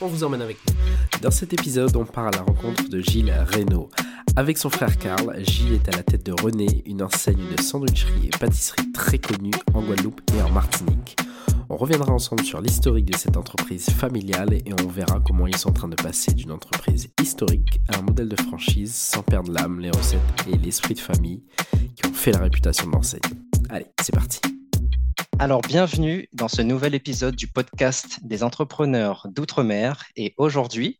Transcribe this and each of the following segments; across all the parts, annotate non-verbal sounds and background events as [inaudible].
on vous emmène avec nous. Dans cet épisode, on part à la rencontre de Gilles Reynaud. Avec son frère Karl, Gilles est à la tête de René, une enseigne de sandwicherie et pâtisserie très connue en Guadeloupe et en Martinique. On reviendra ensemble sur l'historique de cette entreprise familiale et on verra comment ils sont en train de passer d'une entreprise historique à un modèle de franchise sans perdre l'âme, les recettes et l'esprit de famille qui ont fait la réputation de l'enseigne. Allez, c'est parti. Alors, bienvenue dans ce nouvel épisode du podcast des entrepreneurs d'outre-mer. Et aujourd'hui,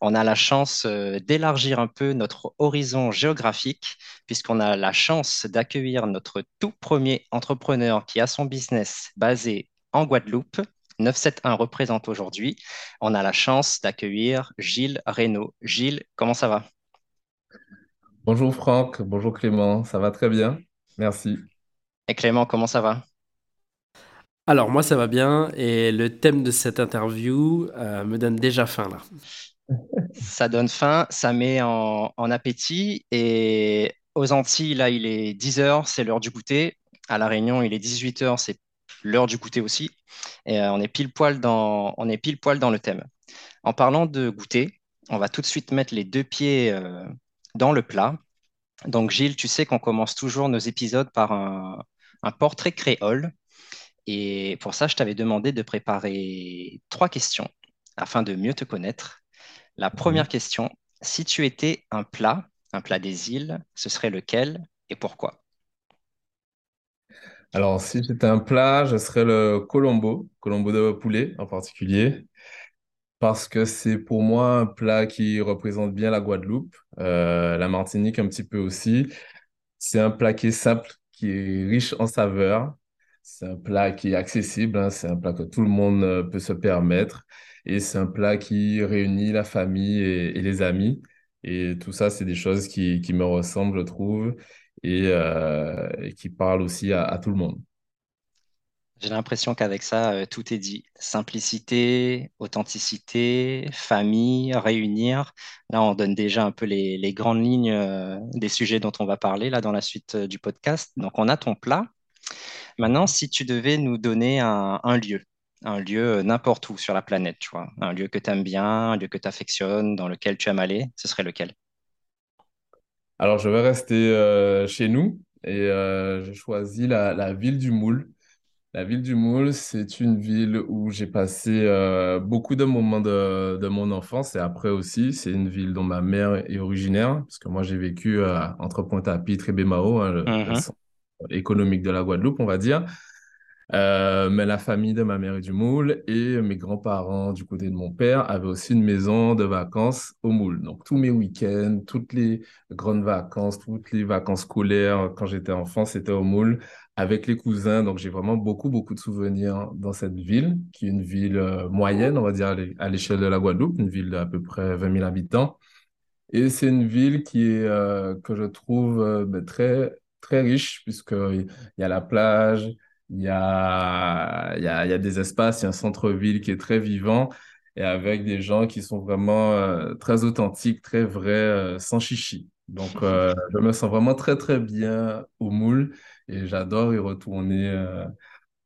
on a la chance euh, d'élargir un peu notre horizon géographique, puisqu'on a la chance d'accueillir notre tout premier entrepreneur qui a son business basé en Guadeloupe. 971 représente aujourd'hui. On a la chance d'accueillir Gilles Reynaud. Gilles, comment ça va? Bonjour Franck, bonjour Clément, ça va très bien, merci. Et Clément, comment ça va? Alors moi ça va bien et le thème de cette interview euh, me donne déjà faim là. [laughs] Ça donne faim, ça met en, appétit et aux Antilles, là, il est 10 heures, c'est l'heure du goûter. À La Réunion, il est 18 heures, c'est l'heure du goûter aussi. Et euh, on est pile poil dans, on est pile poil dans le thème. En parlant de goûter, on va tout de suite mettre les deux pieds euh, dans le plat. Donc Gilles, tu sais qu'on commence toujours nos épisodes par un portrait créole. Et pour ça, je t'avais demandé de préparer trois questions afin de mieux te connaître. La première question, si tu étais un plat, un plat des îles, ce serait lequel et pourquoi? Alors, si j'étais un plat, je serais le colombo, colombo de poulet en particulier, parce que c'est pour moi un plat qui représente bien la Guadeloupe, euh, la Martinique un petit peu aussi. C'est un plat qui est simple, qui est riche en saveurs. C'est un plat qui est accessible, hein, c'est un plat que tout le monde euh, peut se permettre. Et c'est un plat qui réunit la famille et, les amis. Et tout ça, c'est des choses qui, qui me ressemblent, je trouve, et, euh, qui parlent aussi à, tout le monde. J'ai l'impression qu'avec ça, euh, tout est dit. Simplicité, authenticité, famille, réunir. Là, on donne déjà un peu les, les grandes lignes des sujets dont on va parler là dans la suite du podcast. Donc, on a ton plat. Maintenant, si tu devais nous donner un, un lieu, un lieu euh, n'importe où sur la planète, tu vois, un lieu que tu aimes bien, un lieu que tu affectionnes, dans lequel tu aimes aller, ce serait lequel? Alors, je vais rester euh, chez nous et euh, j'ai choisi la, la ville du Moule. La ville du Moule, c'est une ville où j'ai passé euh, beaucoup de moments de, de mon enfance et après aussi, c'est une ville dont ma mère est originaire, parce que moi j'ai vécu euh, entre Pointe-à-Pitre et Baie-Mahault, hein, le, le Mhm. centre économique de la Guadeloupe, on va dire. Euh, mais la famille de ma mère est du Moule et mes grands-parents du côté de mon père avaient aussi une maison de vacances au Moule. Donc tous mes week-ends, toutes les grandes vacances, toutes les vacances scolaires quand j'étais enfant, c'était au Moule avec les cousins. Donc j'ai vraiment beaucoup, beaucoup de souvenirs dans cette ville, qui est une ville euh, moyenne, on va dire à l'é- à l'échelle de la Guadeloupe, une ville d'à peu près 20 000 habitants. Et c'est une ville qui est, euh, que je trouve ben, très, très riche, puisqu'il y a la plage, il y a, y a, y a des espaces, il y a un centre-ville qui est très vivant et avec des gens qui sont vraiment euh, très authentiques, très vrais, euh, sans chichi. Donc, euh, [laughs] je me sens vraiment très, très bien au Moule et j'adore y retourner euh,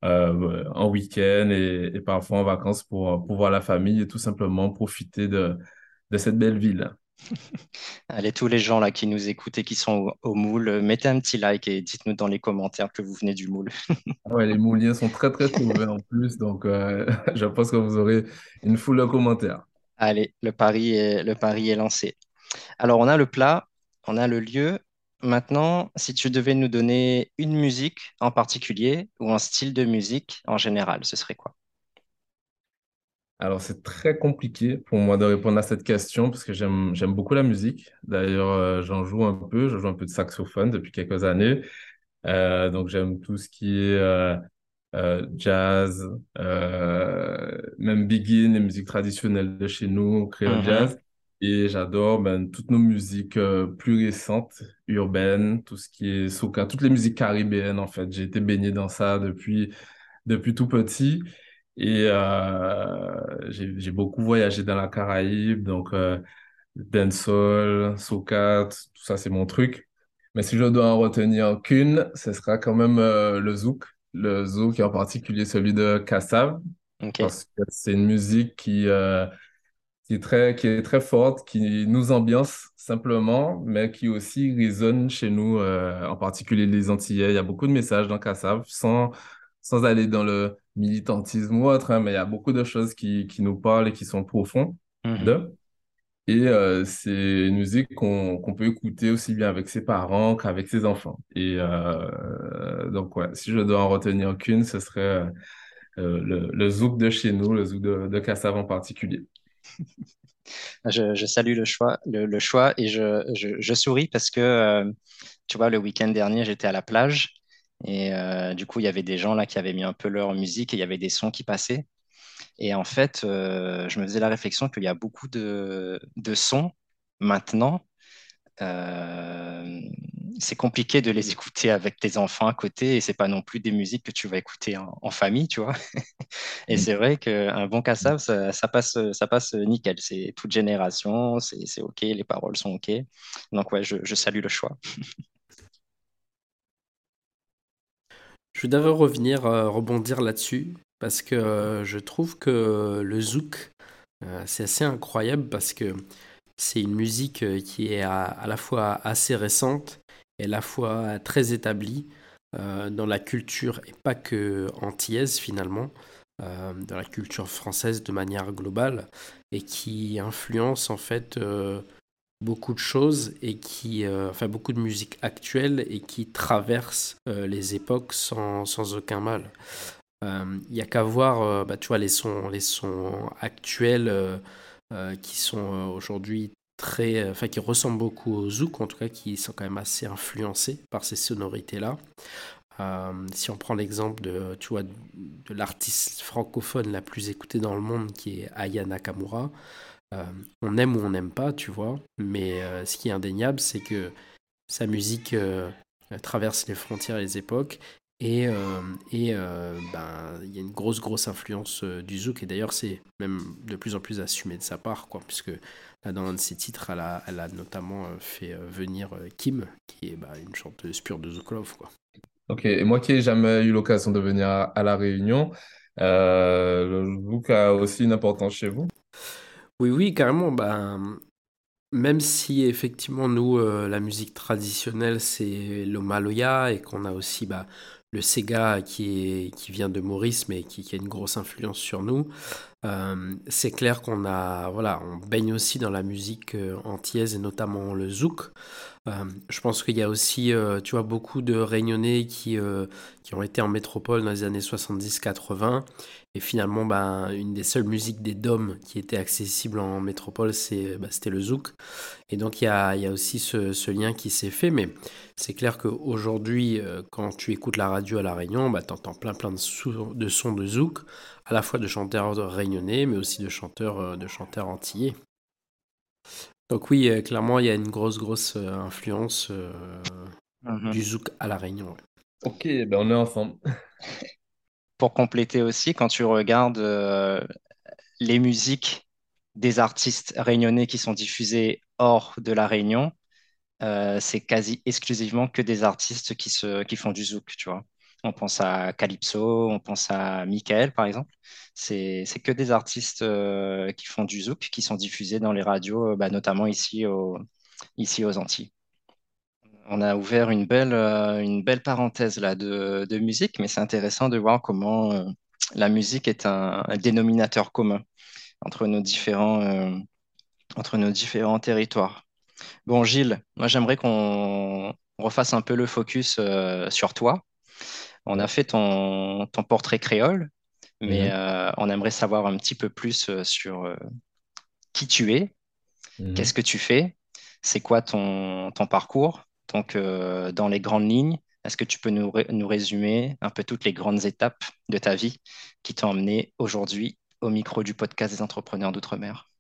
euh, en week-end et, et parfois en vacances pour, pour voir la famille et tout simplement profiter de, de cette belle ville. [laughs] Allez, tous les gens là qui nous écoutent et qui sont au, au Moule, euh, mettez un petit like et dites-nous dans les commentaires que vous venez du Moule. [laughs] Ah Ouais, les Mouliens sont très, très trouvés en plus, donc euh, [laughs] je pense que vous aurez une foule de commentaires. Allez, le pari est, le pari est lancé. Alors, on a le plat, on a le lieu. Maintenant, si tu devais nous donner une musique en particulier ou un style de musique en général, ce serait quoi? Alors, c'est très compliqué pour moi de répondre à cette question parce que j'aime, j'aime beaucoup la musique. D'ailleurs, euh, j'en joue un peu, je joue un peu de saxophone depuis quelques années. Euh, donc, j'aime tout ce qui est euh, jazz, même Begin, les musiques traditionnelles de chez nous, créole Mhm. jazz. Et j'adore ben, toutes nos musiques plus récentes, urbaines, tout ce qui est soca, toutes les musiques caribéennes en fait. J'ai été baigné dans ça depuis, depuis tout petit. Et euh, j'ai beaucoup voyagé dans la Caraïbe, donc euh, dancehall, soca, tout ça c'est mon truc. Mais si je dois en retenir qu'une, ce sera quand même euh, le zouk. Le zouk et en particulier celui de Kassav, parce que c'est une musique qui, euh, qui est très, qui est très forte, qui nous ambiance simplement, mais qui aussi résonne chez nous, en particulier les Antillais. Il y a beaucoup de messages dans Kassav, sans, sans aller dans le militantisme ou autre, hein, mais il y a beaucoup de choses qui, qui nous parlent et qui sont profondes. Mhm. Et euh, c'est une musique qu'on qu'on peut écouter aussi bien avec ses parents qu'avec ses enfants. Et euh, donc, ouais, si je dois en retenir qu'une, ce serait euh, le, le zouk de chez nous, le zouk de, de Kassav en particulier. [laughs] Je, je salue le choix, le, le choix et je, je, je souris parce que, tu vois, le week-end dernier, j'étais à la plage et euh, du coup, il y avait des gens là qui avaient mis un peu leur musique et il y avait des sons qui passaient. Et en fait, euh, je me faisais la réflexion qu'il y a beaucoup de, de sons maintenant. euh, c'est compliqué de les écouter avec tes enfants à côté et c'est pas non plus des musiques que tu vas écouter en, en famille, tu vois. [laughs] Et c'est vrai qu'un bon cassave, ça, ça passe, ça passe nickel. C'est toute génération, c'est c'est OK, les paroles sont OK. Donc, ouais, je, je salue le choix. [laughs] Je vais d'abord revenir, euh, rebondir là-dessus, parce que euh, je trouve que le zouk, euh, c'est assez incroyable, parce que c'est une musique qui est à, à la fois assez récente et à la fois très établie dans la culture, et pas que antillaise finalement, dans la culture française de manière globale, et qui influence en fait beaucoup de choses et qui, euh, enfin beaucoup de musique actuelle et qui traverse euh, les époques sans, aucun mal. Il n'y a qu'à voir, euh, bah, tu vois, les sons, actuels euh, euh, qui sont euh, aujourd'hui très, euh, enfin qui ressemblent beaucoup au zouk, en tout cas qui sont quand même assez influencés par ces sonorités-là. Euh, si on prend l'exemple de, de l'artiste francophone la plus écoutée dans le monde, qui est Aya Nakamura, euh, on aime ou on n'aime pas, tu vois, mais euh, ce qui est indéniable, c'est que sa musique euh, traverse les frontières et les époques, et, ben, il y a une grosse, grosse influence du zouk, et d'ailleurs, c'est même de plus en plus assumé de sa part, quoi, puisque dans un de ses titres, elle a, elle a notamment fait venir Kim, qui est bah, une chanteuse pure de Zouk Love, quoi. Ok, et moi qui n'ai jamais eu l'occasion de venir à, La Réunion, le zouk a aussi une importance chez vous? Oui, oui, carrément. Ben, même si effectivement, nous, euh, la musique traditionnelle, c'est le maloya et qu'on a aussi bah, le sega qui, est, qui vient de Maurice, mais qui, qui a une grosse influence sur nous, euh, c'est clair qu'on a, voilà, on baigne aussi dans la musique euh, antillaise et notamment le zouk. Euh, je pense qu'il y a aussi, euh, tu vois, beaucoup de Réunionnais qui, euh, qui ont été en métropole dans les années 70-80. Et finalement, ben, une des seules musiques des DOM qui était accessible en métropole, c'est, bah, c'était le zouk. Et donc, il y a, il y a aussi ce, lien qui s'est fait. Mais c'est clair qu'aujourd'hui, euh, quand tu écoutes la radio à La Réunion, bah, tu entends plein, plein de, de sons de zouk, à la fois de chanteurs réunionnais, mais aussi de chanteurs, de chanteurs antillais. Donc oui, euh, clairement, il y a une grosse, grosse euh, influence euh, Mhm. du zouk à La Réunion. ouais. Ok, ben on est ensemble. [laughs] Pour compléter aussi, quand tu regardes euh, les musiques des artistes réunionnais qui sont diffusées hors de la Réunion, euh, c'est quasi exclusivement que des artistes qui, se, qui font du zouk, tu vois. On pense à Calypso, on pense à Michael, par exemple. C'est, que des artistes euh, qui font du zouk, qui sont diffusés dans les radios, euh, bah, notamment ici, au, ici aux Antilles. On a ouvert une belle, euh, parenthèse là, de, musique, mais c'est intéressant de voir comment la musique est un, dénominateur commun entre nos différents, entre nos différents territoires. Bon, Gilles, moi j'aimerais qu'on refasse un peu le focus sur toi. On a fait ton, ton portrait créole, mais Mhm, euh, on aimerait savoir un petit peu plus euh, sur euh, qui tu es, qu'est-ce mhm. que tu fais, c'est quoi ton, ton parcours, donc euh, dans les grandes lignes. Est-ce que tu peux nous, nous résumer un peu toutes les grandes étapes de ta vie qui t'ont emmené aujourd'hui au micro du podcast des entrepreneurs d'outre-mer?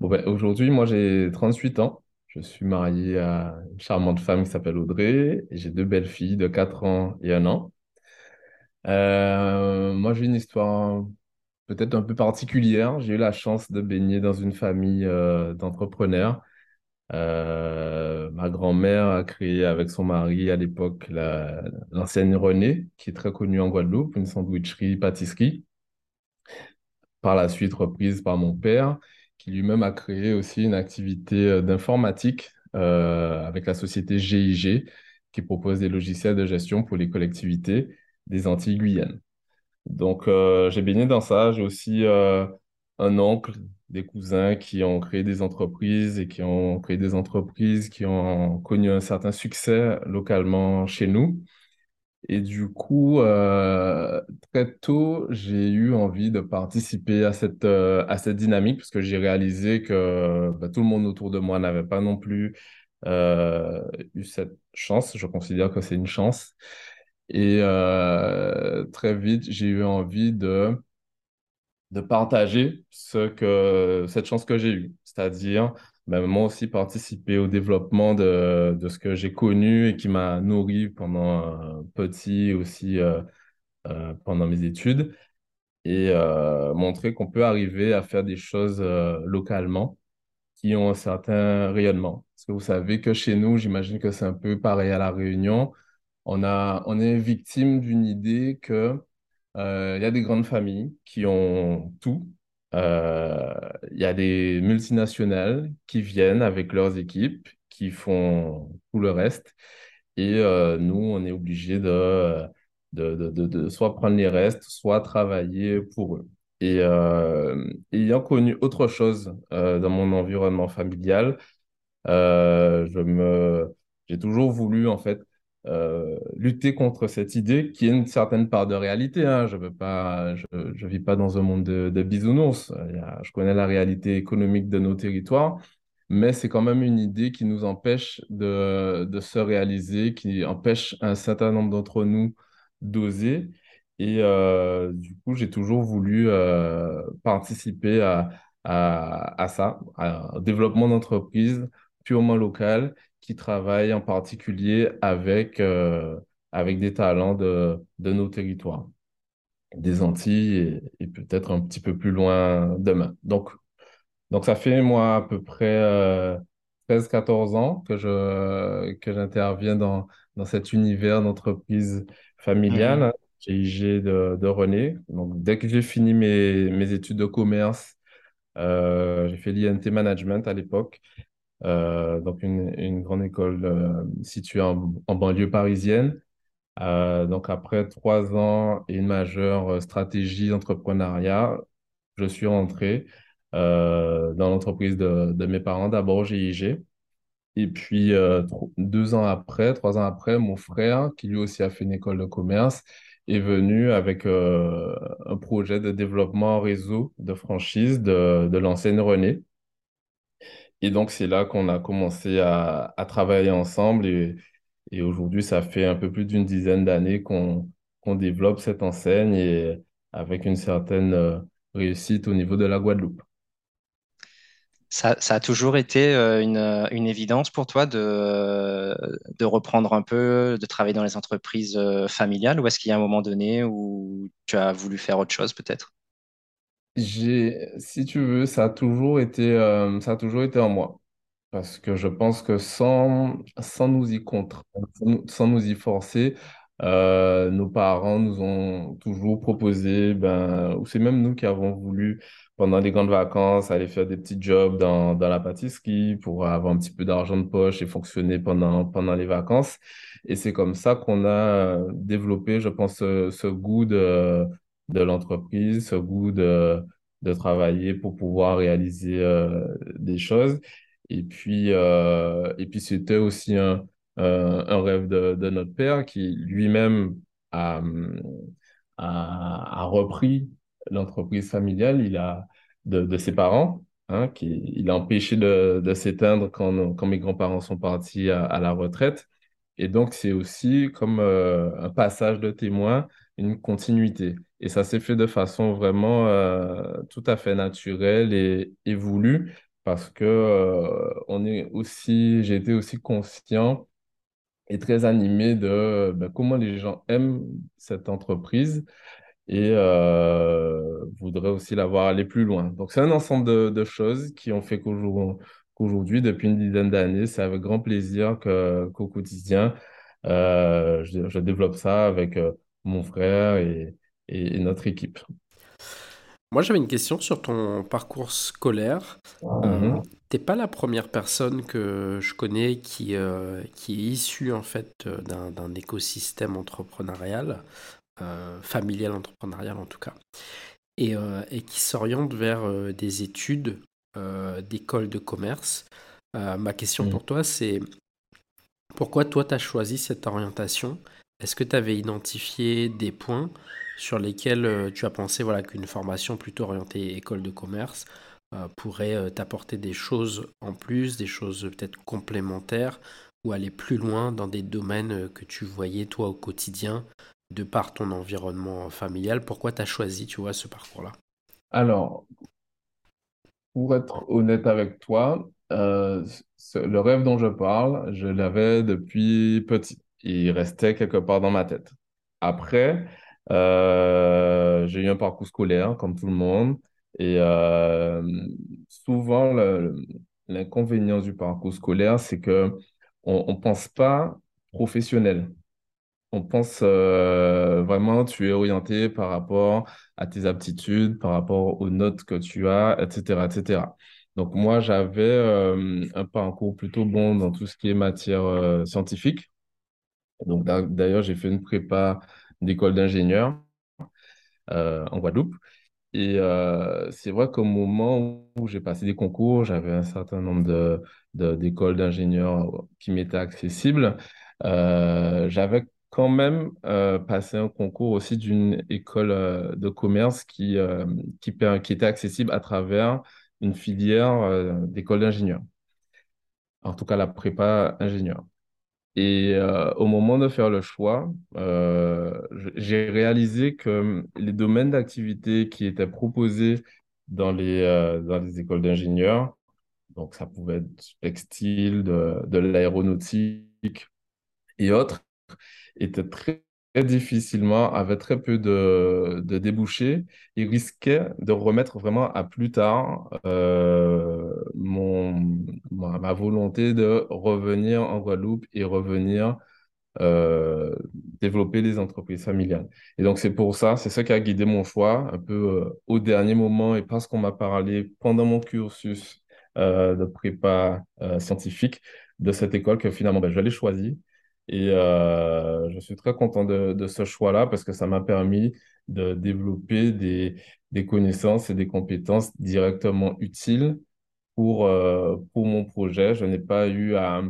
Bon, ben, aujourd'hui, moi, j'ai 38 ans. Je suis marié à une charmante femme qui s'appelle Audrey j'ai deux belles filles de 4 ans et 1 an. Euh, moi, j'ai une histoire peut-être un peu particulière. J'ai eu la chance de baigner dans une famille euh, d'entrepreneurs. Euh, ma grand-mère a créé avec son mari à l'époque l'ancienne René, qui est très connue en Guadeloupe, une sandwicherie-pâtisserie. Par la suite reprise par mon père, qui lui-même a créé aussi une activité d'informatique avec la société GIG, qui propose des logiciels de gestion pour les collectivités des Antilles Guyane. Donc, euh, j'ai baigné dans ça. J'ai aussi euh, un oncle, des cousins qui ont créé des entreprises et qui ont créé des entreprises qui ont connu un certain succès localement chez nous. Et du coup, euh, très tôt, j'ai eu envie de participer à cette, à cette dynamique parce que j'ai réalisé que bah, tout le monde autour de moi n'avait pas non plus eu cette chance. Je considère que c'est une chance. Et euh, très vite, j'ai eu envie de, de partager ce que, cette chance que j'ai eue. C'est-à-dire, ben, moi aussi participer au développement de, de ce que j'ai connu et qui m'a nourri pendant un petit aussi euh, euh, pendant mes études et montrer qu'on peut arriver à faire des choses localement qui ont un certain rayonnement. Parce que vous savez que chez nous, j'imagine que c'est un peu pareil à La Réunion on a, on est victime d'une idée que euh, il y a des grandes familles qui ont tout. Euh, il y a des multinationales qui viennent avec leurs équipes, qui font tout le reste. Et euh, nous, on est obligés de, de, de, de, soit prendre les restes, soit travailler pour eux. Et ayant connu autre chose dans mon environnement familial, j'ai toujours voulu en fait euh, lutter contre cette idée qui est une certaine part de réalité. Hein. Je veux pas, je, vis pas dans un monde de, bisounours. je connais la réalité économique de nos territoires, mais c'est quand même une idée qui nous empêche de, de se réaliser, qui empêche un certain nombre d'entre nous d'oser. Et euh, du coup, j'ai toujours voulu euh, participer à, à, ça, au développement d'entreprises purement locales qui travaillent en particulier avec, euh, avec des talents de, de nos territoires, des Antilles et, peut-être un petit peu plus loin demain. Donc, donc ça fait moi à peu près euh, 13-14 ans que je que j'interviens dans, dans cet univers d'entreprise familiale, GIG mhm. de, de René. Donc dès que j'ai fini mes, mes études de commerce, euh, j'ai fait l'INT Management à l'époque. Euh, donc une, grande école euh, située en, banlieue parisienne. Euh, donc après trois ans et une majeure stratégie d'entrepreneuriat, je suis rentré dans l'entreprise de, de, mes parents, d'abord GIG. Et puis deux ans après, trois ans après, mon frère, qui lui aussi a fait une école de commerce, est venu avec un projet de développement réseau de franchise de, de l'enseigne René. Et donc, c'est là qu'on a commencé à, travailler ensemble. Et, aujourd'hui, ça fait un peu plus d'une dizaine d'années qu'on développe cette enseigne et avec une certaine euh, réussite au niveau de la Guadeloupe. Ça, a toujours été euh, une, une, évidence pour toi de, de reprendre un peu, de travailler dans les entreprises euh, familiales ou est-ce qu'il y a un moment donné où tu as voulu faire autre chose peut-être? J'ai, si tu veux, ça a toujours été, euh, ça a toujours été en moi. Parce que je pense que sans, sans nous y contraindre, sans nous, y forcer, euh, nos parents nous ont toujours proposé, ben, ou c'est même nous qui avons voulu, pendant les grandes vacances, aller faire des petits jobs dans, dans la pâtisserie pour avoir un petit peu d'argent de poche et fonctionner pendant, pendant les vacances. Et c'est comme ça qu'on a euh, développé, je pense, ce, ce goût de, de l'entreprise, ce goût de, de travailler pour pouvoir réaliser euh, des choses. Et puis, euh, et puis c'était aussi un, un, rêve de, de, notre père qui lui-même a, a, repris l'entreprise familiale il a, de, de ses parents. Hein, qui, il a empêché de, de s'éteindre quand, quand mes grands-parents sont partis à la retraite. Et donc, c'est aussi comme euh, un passage de témoin, une continuité. Et ça s'est fait de façon vraiment euh, tout à fait naturelle et, et voulue parce que euh, on est aussi, j'ai été aussi conscient et très animé de ben, comment les gens aiment cette entreprise et voudraient aussi la voir aller plus loin. Donc, c'est un ensemble de, de choses qui ont fait qu'aujourd'hui, qu'aujourd'hui, depuis une dizaine d'années, c'est avec grand plaisir que, qu'au quotidien, euh, je, je développe ça avec euh, mon frère et, et, et notre équipe. Moi, j'avais une question sur ton parcours scolaire. Mhm. t'es pas la première personne que je connais qui, qui est issue en fait d'un d'un écosystème entrepreneurial, euh, familial entrepreneurial en tout cas, et, euh, et qui s'oriente vers euh, des études d'école de commerce. Euh, ma question Mhm. pour toi, c'est pourquoi toi, tu as choisi cette orientation? Est-ce que tu avais identifié des points sur lesquels euh, tu as pensé voilà, qu'une formation plutôt orientée école de commerce euh, pourrait euh, t'apporter des choses en plus, des choses peut-être complémentaires, ou aller plus loin dans des domaines euh, que tu voyais toi au quotidien, de par ton environnement familial? Pourquoi tu as choisi, tu vois, ce parcours-là? Alors, pour être honnête avec toi, euh, le rêve dont je parle, je l'avais depuis petit. Il restait quelque part dans ma tête. Après, euh, j'ai eu un parcours scolaire comme tout le monde. Et euh, souvent, l'inconvénient du parcours scolaire, c'est que on, on pense pas professionnel. On pense euh, vraiment, tu es orienté par rapport à tes aptitudes, par rapport aux notes que tu as, etc., etc. Donc moi, j'avais euh, un parcours plutôt bon dans tout ce qui est matière euh, scientifique. Donc d'a- d'ailleurs, j'ai fait une prépa d'école d'ingénieur en Guadeloupe. Et c'est vrai qu'au moment où j'ai passé des concours, j'avais un certain nombre de, de- d'écoles d'ingénieurs qui m'étaient accessibles. J'avais quand même euh, passé un concours aussi d'une école euh, de commerce qui, euh, qui, qui était accessible à travers une filière euh, d'école d'ingénieurs, en tout cas la prépa ingénieur. Et au moment de faire le choix, j'ai réalisé que les domaines d'activité qui étaient proposés dans les, dans les écoles d'ingénieurs, donc ça pouvait être textile, de, de l'aéronautique et autres, était très, difficilement, avait très peu de, de débouchés et risquait de remettre vraiment à plus tard euh, mon, ma, volonté de revenir en Guadeloupe et revenir euh, développer des entreprises familiales. Et donc, c'est pour ça, c'est ça qui a guidé mon choix, un peu euh, au dernier moment et parce qu'on m'a parlé pendant mon cursus de prépa scientifique de cette école que finalement, ben, je l'ai choisi. Et euh, je suis très content de, ce choix-là parce que ça m'a permis de développer des, connaissances et des compétences directement utiles pour, euh, pour mon projet. Je n'ai pas eu à,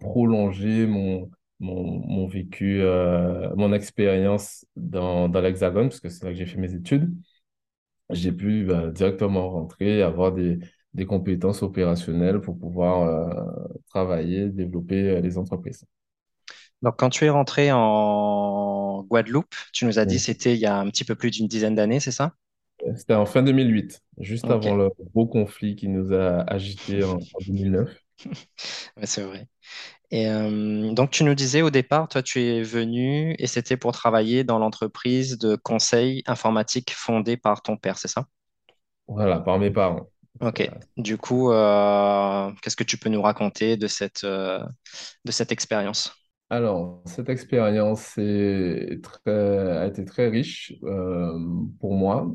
prolonger mon, mon, vécu, euh, mon expérience dans, dans l'Hexagone, parce que c'est là que j'ai fait mes études. J'ai pu bah, directement rentrer avoir des, des compétences opérationnelles pour pouvoir euh, travailler, développer euh, les entreprises. Donc, quand tu es rentré en Guadeloupe, tu nous as dit c'était il y a un petit peu plus d'une dizaine d'années, c'est ça? C'était en fin 2008, juste avant le gros conflit qui nous a agités en, en 2009. [laughs] Ouais, c'est vrai. Et euh, donc, tu nous disais au départ, toi, tu es venu et c'était pour travailler dans l'entreprise de conseil informatique fondée par ton père, c'est ça? Voilà, par mes parents. Ok. Du coup, euh, qu'est-ce que tu peux nous raconter de cette, euh, de cette expérience? Alors, cette expérience est très, a été très riche euh, pour moi.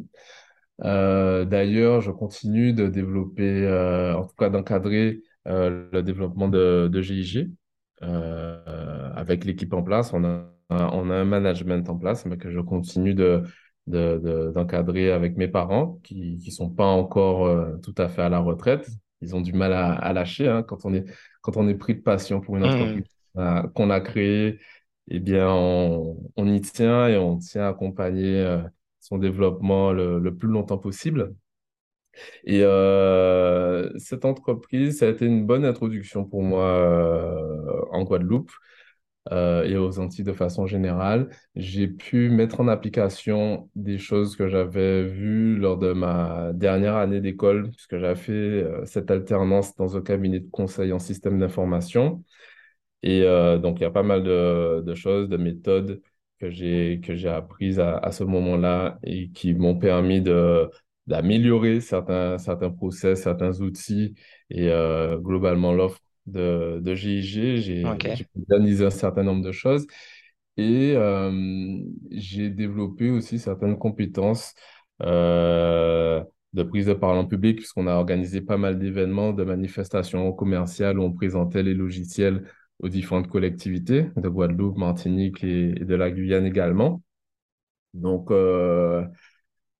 Euh, d'ailleurs, je continue de développer, euh, en tout cas d'encadrer euh, le développement de, de GIG. Euh, avec l'équipe en place, on a, on a un management en place, mais que je continue de, de, de- d'encadrer avec mes parents qui qui sont pas encore euh, tout à fait à la retraite. Ils ont du mal à, à lâcher hein, quand on est, quand on est pris de passion pour une Mhm. entreprise euh, qu'on a créée. Eh bien, on, on y tient et on tient à accompagner euh, son développement le, le plus longtemps possible. Et euh, cette entreprise, ça a été une bonne introduction pour moi en Guadeloupe et aux Antilles de façon générale, j'ai pu mettre en application des choses que j'avais vues lors de ma dernière année d'école, puisque j'avais fait euh, cette alternance dans un cabinet de conseil en système d'information. Et euh, donc, il y a pas mal de, choses, de méthodes que j'ai que j'ai apprises à, à ce moment-là et qui m'ont permis de d'améliorer certains certains process, certains outils et globalement l'offre de, de GIG, j'ai organisé un certain nombre de choses. Et euh, j'ai développé aussi certaines compétences euh, de prise de parole en public, puisqu'on a organisé pas mal d'événements, de manifestations commerciales où on présentait les logiciels aux différentes collectivités de Guadeloupe, Martinique et, et de la Guyane également. Donc, euh,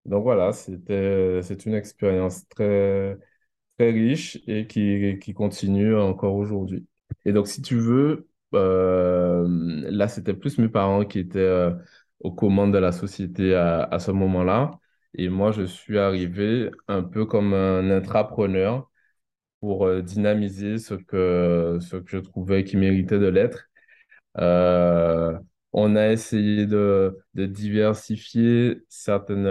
donc voilà, c'était, c'est une expérience très, très riche et qui, qui continue encore aujourd'hui. Et donc, si tu veux, euh, là, c'était plus mes parents qui étaient euh, aux commandes de la société à, à ce moment-là. Et moi, je suis arrivé un peu comme un intrapreneur pour euh, dynamiser ce que, ce que je trouvais qui méritait de l'être. On a essayé de, de diversifier certaines,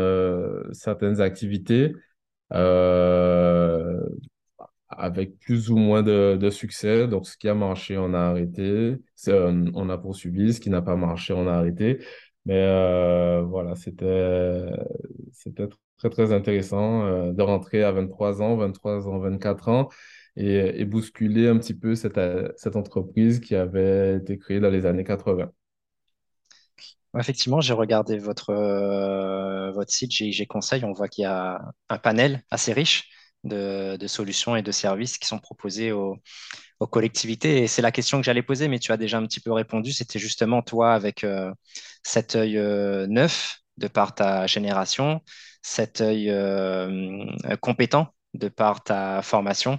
certaines activités. Euh, avec plus ou moins de, de succès. Donc, ce qui a marché, on a arrêté. Euh, on a poursuivi. Ce qui n'a pas marché, on a arrêté. Mais euh, voilà, c'était, c'était très, très intéressant euh, de rentrer à 23 ans, 23 ans, 24 ans et, et bousculer un petit peu cette, cette entreprise qui avait été créée dans les années 80. Effectivement, j'ai regardé votre, euh, votre site GIG Conseil. On voit qu'il y a un panel assez riche de, solutions et de services qui sont proposés aux, collectivités. Et c'est la question que j'allais poser, mais tu as déjà un petit peu répondu. C'était justement toi avec euh, cet œil euh, neuf de par ta génération, cet œil compétent de par ta formation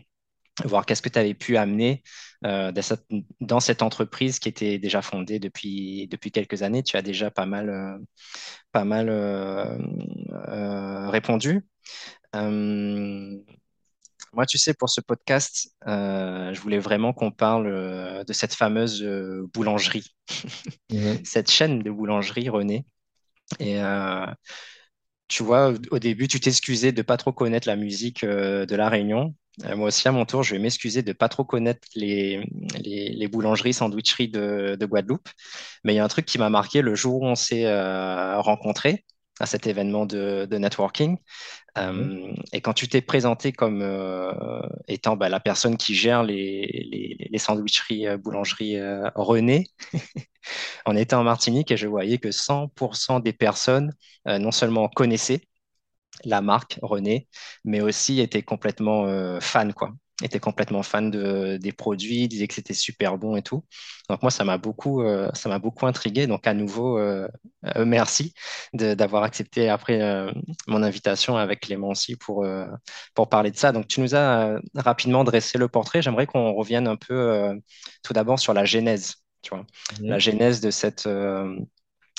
voir qu'est-ce que tu avais pu amener euh, dans cette, dans cette entreprise qui était déjà fondée depuis, depuis quelques années. Tu as déjà pas mal, euh, pas mal euh, répondu. Moi, tu sais, pour ce podcast, je voulais vraiment qu'on parle de cette fameuse boulangerie, Mhm. [laughs] cette chaîne de boulangerie, René. Et tu vois, au début, tu t'excusais de pas trop connaître la musique euh, de La Réunion. Euh, moi aussi, à mon tour, je vais m'excuser de pas trop connaître les, les, les boulangeries, sandwicheries de, de Guadeloupe. Mais il y a un truc qui m'a marqué le jour où on s'est euh, rencontrés à cet événement de, de networking. Mhm. Euh, et quand tu t'es présenté comme euh, étant bah, la personne qui gère les, les, les sandwicheries, euh, boulangeries euh, René, [laughs] on était en Martinique et je voyais que 100% des personnes euh, non seulement connaissaient la marque René, mais aussi étaient complètement euh, fans, quoi. Étaient complètement fans de, des produits, disaient que c'était super bon et tout. Donc moi, ça m'a beaucoup, euh, ça m'a beaucoup intrigué. Donc à nouveau, euh, euh, merci d'avoir accepté après euh, mon invitation avec Clément aussi pour, pour parler de ça. Donc tu nous as rapidement dressé le portrait. J'aimerais qu'on revienne un peu tout d'abord sur la genèse, tu vois, la Mhm. genèse de cette,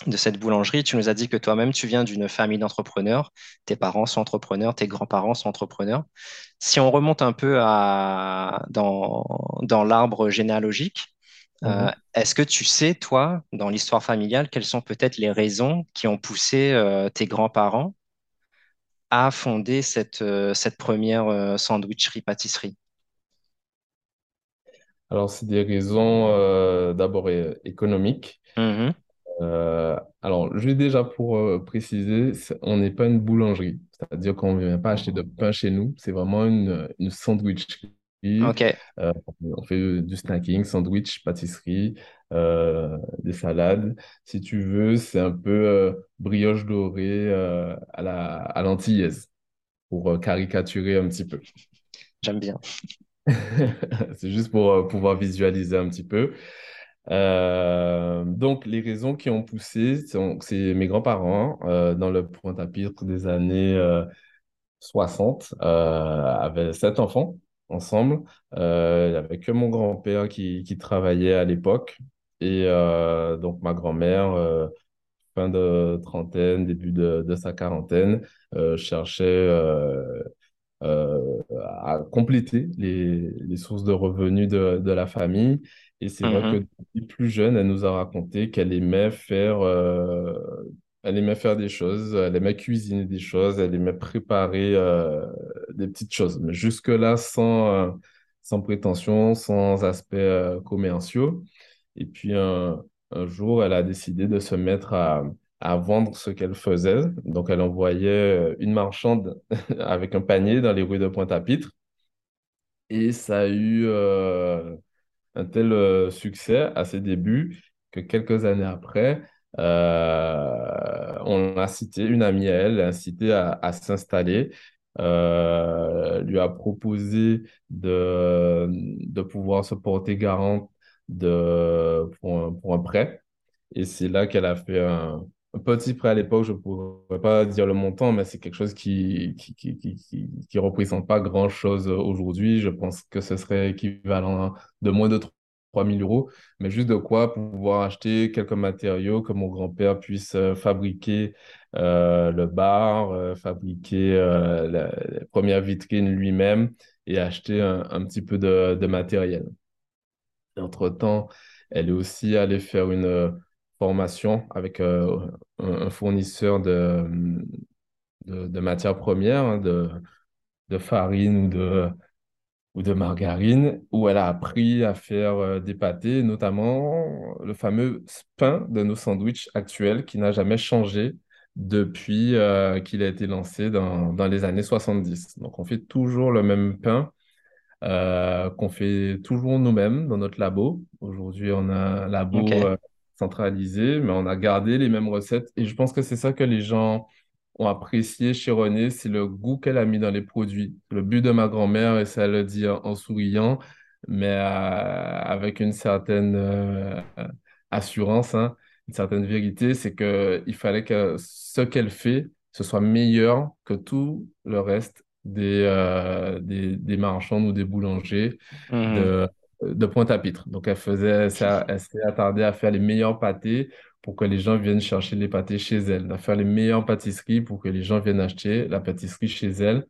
de cette boulangerie. Tu nous as dit que toi-même, tu viens d'une famille d'entrepreneurs. Tes parents sont entrepreneurs, tes grands-parents sont entrepreneurs. Si on remonte un peu à, dans, dans l'arbre généalogique, euh, Mhm. est-ce que tu sais, toi, dans l'histoire familiale, quelles sont peut-être les raisons qui ont poussé euh, tes grands-parents à fonder cette, euh, cette première sandwicherie-pâtisserie? Alors, c'est des raisons d'abord économiques. Mhm. Euh, alors, juste déjà pour euh, préciser, on n'est pas une boulangerie, c'est-à-dire qu'on ne vient pas acheter de pain chez nous, c'est vraiment une, une sandwicherie. Euh, on fait du snacking, sandwich, pâtisserie, des salades. Si tu veux, c'est un peu brioche dorée à la, à l'antillaise, pour caricaturer un petit peu. j'aime bien. [laughs] C'est juste pour pouvoir visualiser un petit peu. Euh, donc, les raisons qui ont poussé, c'est mes grands-parents, euh, dans le Pointe-à-Pitre des années euh, 60, euh, avaient sept enfants ensemble. Il n'y avait que mon grand-père qui, travaillait à l'époque. Et donc, ma grand-mère, fin de trentaine, début de, sa quarantaine, cherchait à compléter les, sources de revenus de la famille. Et c'est vrai que Mhm. depuis plus jeune, elle nous a raconté qu'elle aimait faire, euh, elle aimait faire des choses, elle aimait cuisiner des choses, elle aimait préparer euh, des petites choses. Mais jusque-là, sans, euh, sans prétention, sans aspects commerciaux. Et puis un, un jour, elle a décidé de se mettre à, à vendre ce qu'elle faisait. Donc, elle envoyait une marchande [laughs] avec un panier dans les rues de Pointe-à-Pitre. Et ça a eu euh, un tel euh, succès à ses débuts que quelques années après, euh, on a cité, une amie à elle, l'a incité à, s'installer, euh, lui a proposé de, de pouvoir se porter garante de, pour un, pour un prêt. Et c'est là qu'elle a fait un, petit prêt à l'époque, je ne pourrais pas dire le montant, mais c'est quelque chose qui qui, représente pas grand-chose aujourd'hui. Je pense que ce serait équivalent de moins de 3 000 euros, mais juste de quoi pouvoir acheter quelques matériaux que mon grand-père puisse euh, fabriquer euh, le bar, euh, fabriquer la, première vitrine lui-même et acheter un, un petit peu de, de matériel. Entre-temps, elle est aussi allée faire une formation avec euh, un, fournisseur de, de, de matières premières, hein, de, de farine ou de, ou de margarine, où elle a appris à faire euh, des pâtés, notamment le fameux pain de nos sandwichs actuels qui n'a jamais changé depuis euh, qu'il a été lancé dans, dans les années 70. Donc, on fait toujours le même pain euh, qu'on fait toujours nous-mêmes dans notre labo. Aujourd'hui, on a un labo. Centralisé, mais on a gardé les mêmes recettes. Et je pense que c'est ça que les gens ont apprécié chez René, c'est le goût qu'elle a mis dans les produits. Le but de ma grand-mère, et ça elle le dit en, souriant, mais euh, avec une certaine euh, assurance, hein, une certaine vérité, c'est que il fallait que ce qu'elle fait, ce soit meilleur que tout le reste des, euh, des, des marchands ou des boulangers de, de Pointe-à-Pitre. Donc, elle faisait elle s'est attardée à faire les meilleurs pâtés pour que les gens viennent chercher les pâtés chez elle, à faire les meilleures pâtisseries pour que les gens viennent acheter la pâtisserie chez elle.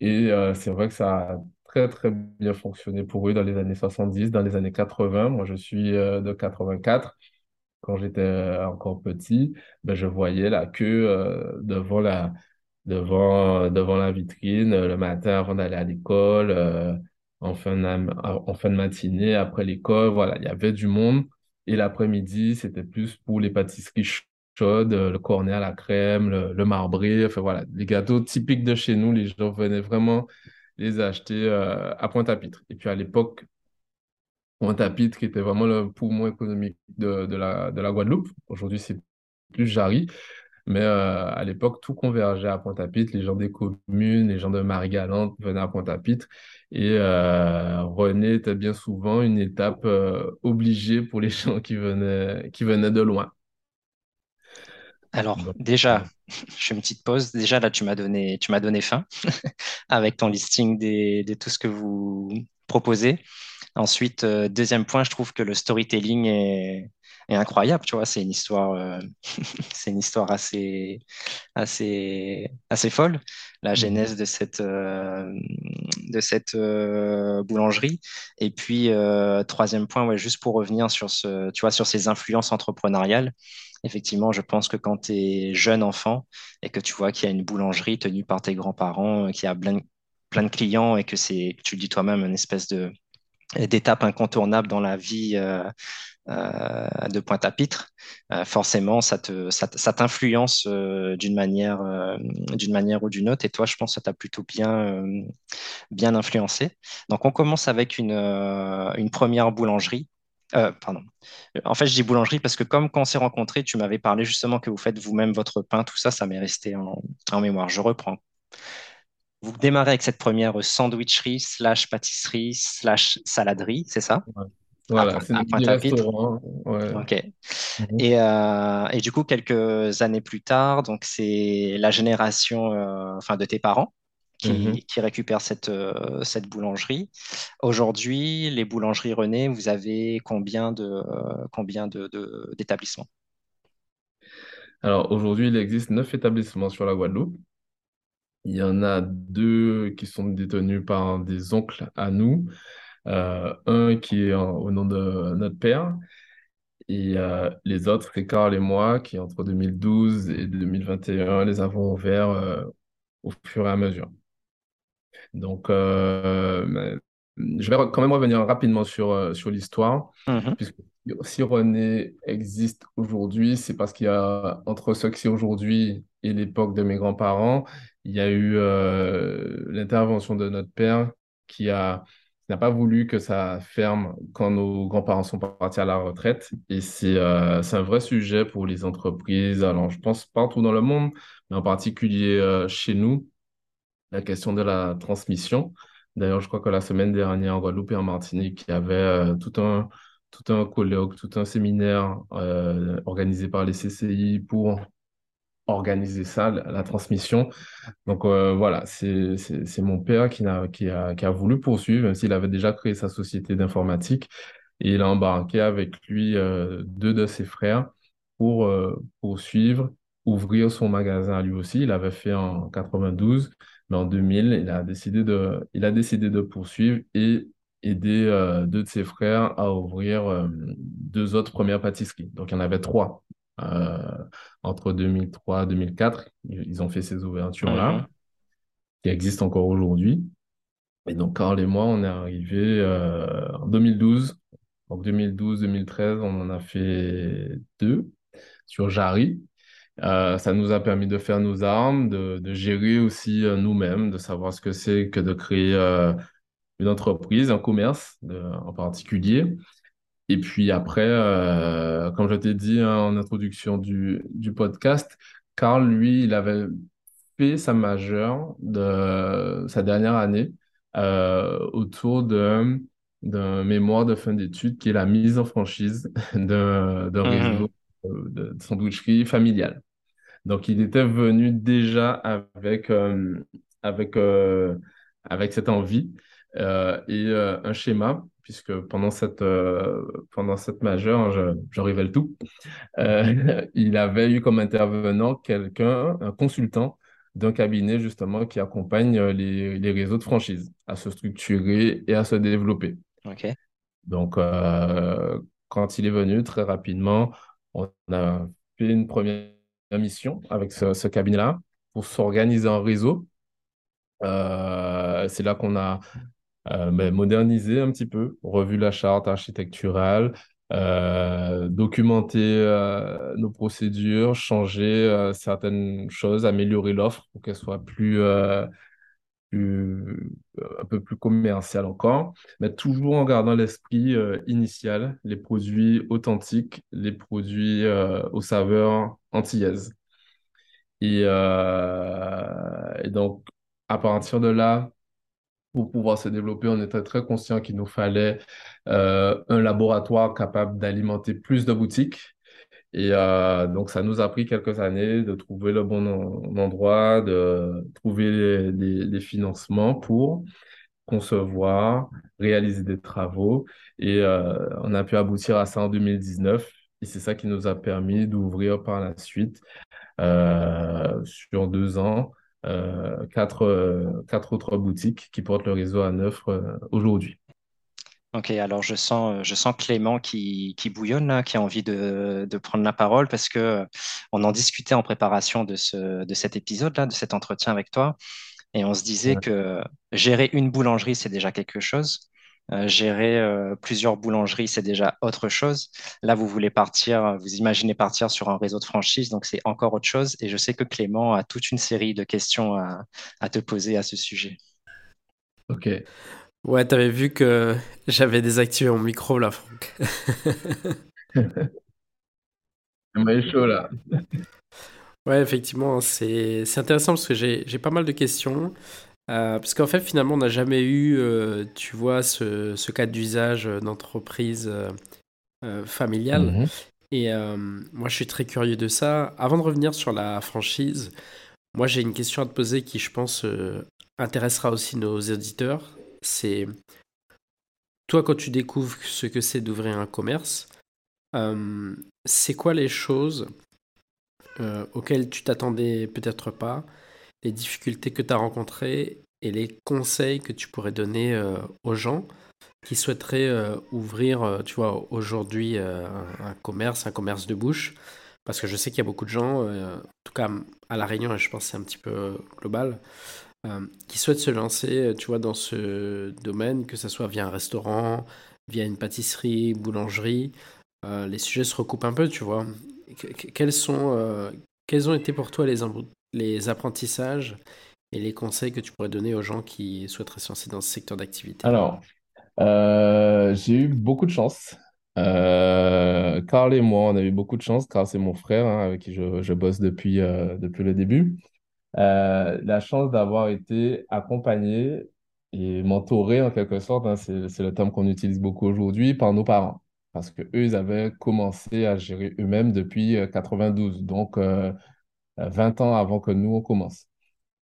Et euh, c'est vrai que ça a très, très bien fonctionné pour eux dans les années 70, dans les années 80. Moi, je suis euh, de 84 quand j'étais euh, encore petit, ben, je voyais la queue euh, devant la, devant, devant la vitrine euh, le matin avant d'aller à l'école, euh, en fin de, matinée, après l'école. Voilà, il y avait du monde. Et l'après-midi, c'était plus pour les pâtisseries ch- chaudes, le cornet à la crème, le, marbré. Enfin voilà, les gâteaux typiques de chez nous, les gens venaient vraiment les acheter euh, à Pointe-à-Pitre. Et puis à l'époque, Pointe-à-Pitre, était vraiment le poumon économique de, de la, de la Guadeloupe. Aujourd'hui, c'est plus Jarry. Mais euh, à l'époque, tout convergeait à Pointe-à-Pitre. Les gens des communes, les gens de Marie-Galante venaient à Pointe-à-Pitre. Et euh, René était bien souvent une étape euh, obligée pour les [laughs] gens qui venaient, qui venaient de loin. Alors, Donc, déjà, [laughs] je fais une petite pause. Déjà, là, tu m'as donné, tu m'as donné faim [laughs] avec ton listing des, de tout ce que vous proposez. Ensuite, euh, deuxième point, je trouve que le storytelling est, est incroyable. Tu vois, c'est une histoire, euh, [laughs] c'est une histoire assez, assez, assez folle. La mhm. genèse de cette, euh, de cette euh, boulangerie. Et puis, troisième point, ouais, juste pour revenir sur ce, tu vois, sur ces influences entrepreneuriales. Effectivement, je pense que quand tu es jeune enfant et que tu vois qu'il y a une boulangerie tenue par tes grands-parents, qu'il y a plein, plein de clients et que c'est, tu le dis toi-même, une espèce de d'étape incontournable dans la vie euh, de Pointe-à-Pitre, euh, forcément, ça te, ça, t'influence euh, d'une manière, euh, d'une manière ou d'une autre. Et toi, je pense que ça t'a plutôt bien, euh, bien influencé. Donc, on commence avec une, euh, une première boulangerie. Euh, pardon. En fait, je dis boulangerie parce que comme quand on s'est rencontrés, tu m'avais parlé justement que vous faites vous-même votre pain, tout ça, ça m'est resté en, en mémoire. Je reprends. Vous démarrez avec cette première sandwicherie slash pâtisserie slash saladerie, c'est ça? Voilà, Point- c'est Pointe-à-Pitre. restaurant. Ouais. Ok. Mhm. Et, euh, et du coup, quelques années plus tard, donc c'est la génération euh, enfin, de tes parents Mhm. qui, qui récupère cette, euh, cette boulangerie. Aujourd'hui, les boulangeries René, vous avez combien de, combien de, de- d'établissements? Alors aujourd'hui, il existe neuf établissements sur la Guadeloupe. Il y en a deux qui sont détenus par des oncles à nous. Un qui est au nom de notre père et les autres, Carl et moi, qui entre 2012 et 2021 les avons ouverts au fur et à mesure. Donc, je vais quand même revenir rapidement sur, sur l'histoire, mm-hmm. puisque si René existe aujourd'hui, c'est parce qu'il y a, entre ce que c'est aujourd'hui et l'époque de mes grands-parents, il y a eu euh, l'intervention de notre père qui a n'a pas voulu que ça ferme quand nos grands-parents sont partis à la retraite. Et c'est euh, c'est un vrai sujet pour les entreprises. Alors, je pense partout dans le monde, mais en particulier euh, chez nous, la question de la transmission. D'ailleurs, je crois que la semaine dernière, en Guadeloupe et en Martinique, il y avait tout un tout un colloque, tout un séminaire euh, organisé par les CCI pour organiser ça, la, transmission. Donc euh, voilà, c'est mon père qui a, voulu poursuivre, même s'il avait déjà créé sa société d'informatique. Et il a embarqué avec lui euh, deux de ses frères pour poursuivre, ouvrir son magasin lui aussi. Il avait fait en 92, mais en 2000, il a décidé de, poursuivre et aider euh, deux de ses frères à ouvrir euh, deux autres premières pâtisseries. Donc, il y en avait trois. Euh, entre 2003 et 2004, ils ont fait ces ouvertures-là, mhm. qui existent encore aujourd'hui. Et donc, Carl et moi, on est arrivés en 2012. Donc, 2012-2013, on en a fait deux sur Jarry. ça nous a permis de faire nos armes, de, de gérer aussi nous-mêmes, de savoir ce que c'est que de créer une entreprise, un commerce en particulier. Et puis après, euh, comme je t'ai dit hein, en introduction du, du podcast, Carl, lui, il avait fait sa majeure de sa dernière année euh, autour d'un mémoire de fin d'études qui est la mise en franchise [laughs] d'un mmh. réseau de sandwicherie familiale. Donc, il était venu déjà avec, euh, avec, avec cette envie. Euh, et euh, un schéma, puisque pendant cette, euh, pendant cette majeure, je, je révèle tout, [laughs] il avait eu comme intervenant quelqu'un, un consultant d'un cabinet justement qui accompagne les, les, réseaux de franchise à se structurer et à se développer. Donc, quand il est venu très rapidement, on a fait une première mission avec ce, ce cabinet-là pour s'organiser en réseau. c'est là qu'on a euh, ben, moderniser un petit peu, revu la charte architecturale, euh, documenter euh, nos procédures, changer certaines choses, améliorer l'offre pour qu'elle soit plus, un peu plus commerciale encore, mais toujours en gardant l'esprit initial, les produits authentiques, les produits aux saveurs antillaises. Et donc, à partir de là, pour pouvoir se développer, on était très conscient qu'il nous fallait euh, un laboratoire capable d'alimenter plus de boutiques. Et euh, donc, ça nous a pris quelques années de trouver le bon endroit, de trouver les, financements pour concevoir, réaliser des travaux. Et euh, on a pu aboutir à ça en 2019. Et c'est ça qui nous a permis d'ouvrir par la suite sur deux ans euh, quatre, euh, quatre autres boutiques qui portent le réseau à neuf euh, aujourd'hui. Ok, alors je sens, je sens Clément qui, qui bouillonne, là, qui a envie de, de, prendre la parole parce que on en discutait en préparation de, ce, de cet épisode-là, de cet entretien avec toi. Et on se disait que gérer une boulangerie, c'est déjà quelque chose. Euh, gérer euh, plusieurs boulangeries, c'est déjà autre chose. Là, vous voulez partir, vous imaginez partir sur un réseau de franchise, donc c'est encore autre chose. Et je sais que Clément a toute une série de questions à, te poser à ce sujet. Ok. Ouais, t'avais vu que j'avais désactivé mon micro là, Franck. [laughs] est chaud là. [laughs] Ouais, effectivement, c'est intéressant parce que j'ai pas mal de questions. Euh, parce qu'en fait, finalement, on n'a jamais eu, euh, tu vois, ce, ce cas d'usage d'entreprise euh, familiale. Mhm. Et moi, je suis très curieux de ça. Avant de revenir sur la franchise, moi, j'ai une question à te poser qui, je pense, intéressera aussi nos éditeurs. C'est, toi, quand tu découvres ce que c'est d'ouvrir un commerce, c'est quoi les choses auxquelles tu t'attendais peut-être pas? Les difficultés que tu as rencontrées et les conseils que tu pourrais donner euh, aux gens. qui souhaiteraient ouvrir, tu vois, aujourd'hui un, commerce, un commerce de bouche Parce que je sais qu'il y a beaucoup de gens, en tout cas à La Réunion, et je pense que c'est un petit peu global, qui souhaitent se lancer, tu vois, dans ce domaine, que ce soit via un restaurant, via une pâtisserie, boulangerie. les sujets se recoupent un peu, tu vois. Quels, sont, quels ont été pour toi les, les apprentissages et les conseils que tu pourrais donner aux gens qui souhaiteraient se dans ce secteur d'activité? Alors, euh, j'ai eu beaucoup de chance. Euh, Carl et moi, on a eu beaucoup de chance. Carl, c'est mon frère hein, avec qui je, bosse depuis, euh, depuis le début. Euh, la chance d'avoir été accompagné et mentoré en quelque sorte, hein, c'est, le terme qu'on utilise beaucoup aujourd'hui, par nos parents. Parce que eux, ils avaient commencé à gérer eux-mêmes depuis 92, donc 20 ans avant que nous, on commence.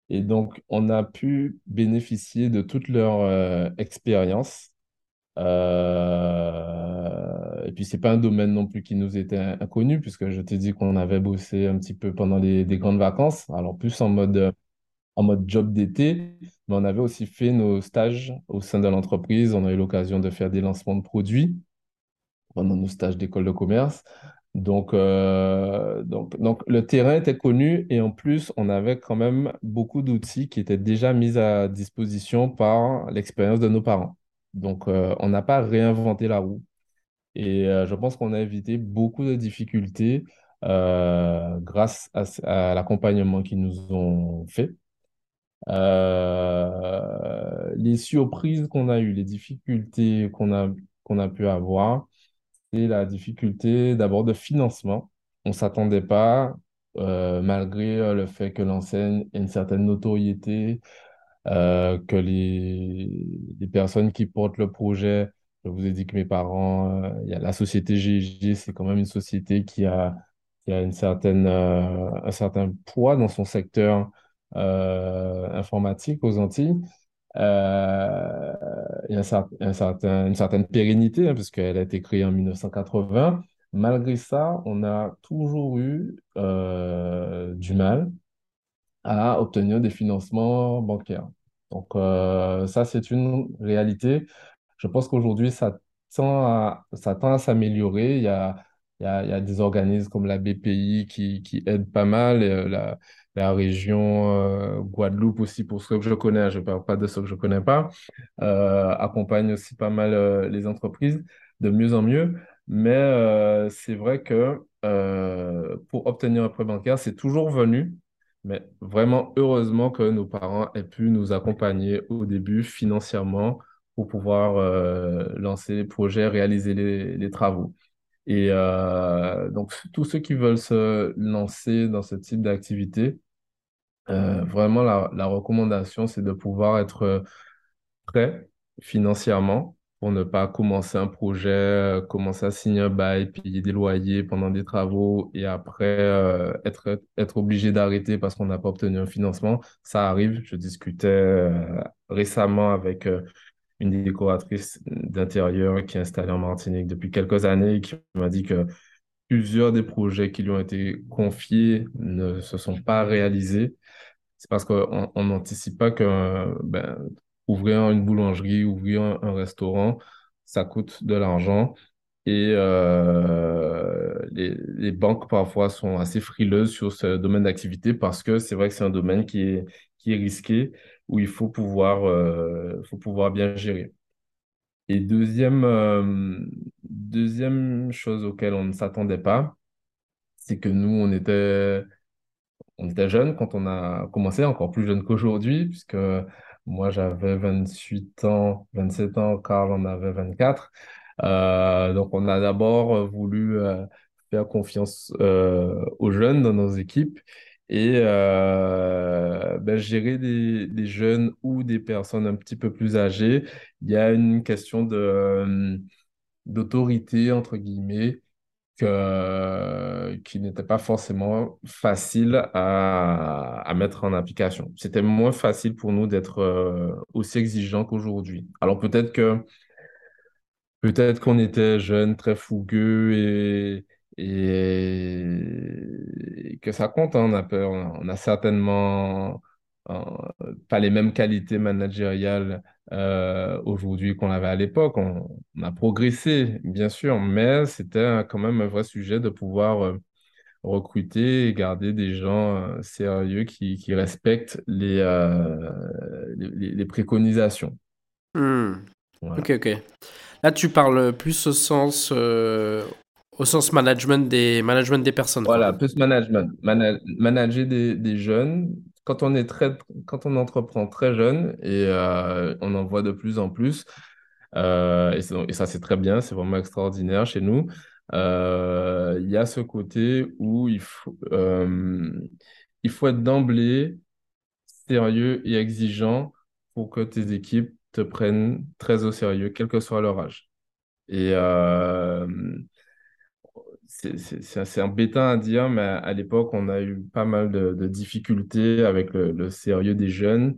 Et donc, on a pu bénéficier de toute leur expérience euh, et puis, c'est pas un domaine non plus qui nous était inconnu, puisque je t'ai dit qu'on avait bossé un petit peu pendant les, des grandes vacances, alors plus en mode, en mode job d'été, mais on avait aussi fait nos stages au sein de l'entreprise. On a eu l'occasion de faire des lancements de produits pendant nos stages d'école de commerce. Donc, euh, donc, donc, le terrain était connu et en plus, on avait quand même beaucoup d'outils qui étaient déjà mis à disposition par l'expérience de nos parents. Donc, euh, on n'a pas réinventé la roue. Et euh, je pense qu'on a évité beaucoup de difficultés euh, grâce à, l'accompagnement qu'ils nous ont fait. les surprises qu'on a eues, les difficultés qu'on a, qu'on a pu avoir, la difficulté d'abord de financement. On ne s'attendait pas, malgré le fait que l'enseigne ait une certaine notoriété, euh, que les, personnes qui portent le projet, je vous ai dit que mes parents, euh, y a la société GIG, c'est quand même une société qui a, qui a une certaine, euh, un certain poids dans son secteur informatique aux Antilles. Euh, il y a une certaine pérennité, hein, puisqu'elle a été créée en 1980. Malgré ça, on a toujours eu du mal à obtenir des financements bancaires. Donc, euh, ça, c'est une réalité. Je pense qu'aujourd'hui, ça tend à, s'améliorer. Il y a, des organismes comme la BPI qui, aident pas mal, euh, la région euh, Guadeloupe aussi, pour ceux que je connais, je ne parle pas de ceux que je ne connais pas, accompagne aussi pas mal les entreprises de mieux en mieux. Mais c'est vrai que pour obtenir un prêt bancaire, c'est toujours venu mais vraiment, heureusement que nos parents aient pu nous accompagner au début financièrement pour pouvoir euh, lancer les projets, réaliser les, travaux. Et euh, donc, tous ceux qui veulent se lancer dans ce type d'activité, euh, vraiment, la, recommandation, c'est de pouvoir être prêt financièrement pour ne pas commencer un projet, euh, commencer à signer un bail, payer des loyers pendant des travaux et après euh, être, être obligé d'arrêter parce qu'on n'a pas obtenu un financement. Ça arrive. Je discutais euh, récemment avec une décoratrice d'intérieur qui est installée en Martinique depuis quelques années et qui m'a dit que plusieurs des projets qui lui ont été confiés ne se sont pas réalisés. C'est parce qu'on n'anticipe pas que ben, ouvrir une boulangerie, ouvrir un, restaurant, ça coûte de l'argent. Et euh, les, banques parfois sont assez frileuses sur ce domaine d'activité parce que c'est vrai que c'est un domaine qui est risqué, où il faut pouvoir, euh, faut pouvoir bien gérer. Et deuxième, euh, deuxième chose auquel on ne s'attendait pas, c'est que nous, on était, on était jeunes quand on a commencé, encore plus jeunes qu'aujourd'hui, puisque moi, j'avais 28 ans, 27 ans, Carl en avait 24. Euh, donc, on a d'abord voulu faire confiance aux jeunes dans nos équipes et ben, gérer des, jeunes ou des personnes un petit peu plus âgées. Il y a une question de, d'autorité, entre guillemets, qui n'était pas forcément facile à, à, mettre en application. C'était moins facile pour nous d'être euh, aussi exigeants qu'aujourd'hui. Alors peut-être que peut-être qu'on était jeunes, très fougueux et, et, que ça compte. Hein. On a, on a certainement pas les mêmes qualités managériales aujourd'hui qu'on avait à l'époque. On, on, a progressé, bien sûr, mais c'était quand même un vrai sujet de pouvoir recruter et garder des gens euh, sérieux qui, qui respectent les, euh, les, les, préconisations. Hmm. Ok, ok. Là, tu parles plus au sens, euh, au sens management des, management des personnes. Voilà, plus management. manager des, jeunes. Quand on, est très, quand on entreprend très jeune, et on en voit de plus en plus, et, et, ça c'est très bien, c'est vraiment extraordinaire chez nous, euh, il y a ce côté où il faut, euh, il faut être d'emblée sérieux et exigeant pour que tes équipes te prennent très au sérieux, quel que soit leur âge. Et euh, c'est embêtant à dire, mais à l'époque, on a eu pas mal de, difficultés avec le, sérieux des jeunes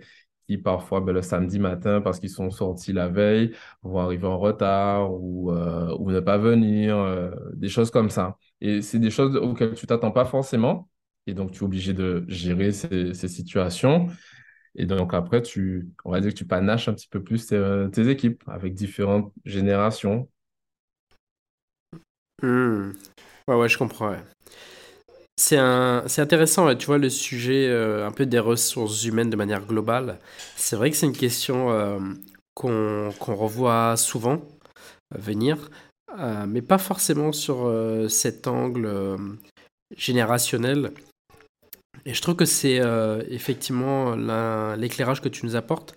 qui parfois ben, le samedi matin, parce qu'ils sont sortis la veille, vont arriver en retard ou, euh, ou ne pas venir, euh, des choses comme ça. Et c'est des choses auxquelles tu t'attends pas forcément. Et donc, tu es obligé de gérer ces, situations. Et donc, après, tu, on va dire que tu panaches un petit peu plus tes, tes équipes avec différentes générations. Mmh. Ouais, ouais, je comprends. C'est un, intéressant, tu vois, le sujet euh, un peu des ressources humaines de manière globale. C'est vrai que c'est une question euh, qu'on revoit souvent euh, venir, mais pas forcément sur cet angle générationnel. Et je trouve que c'est effectivement l'éclairage que tu nous apportes.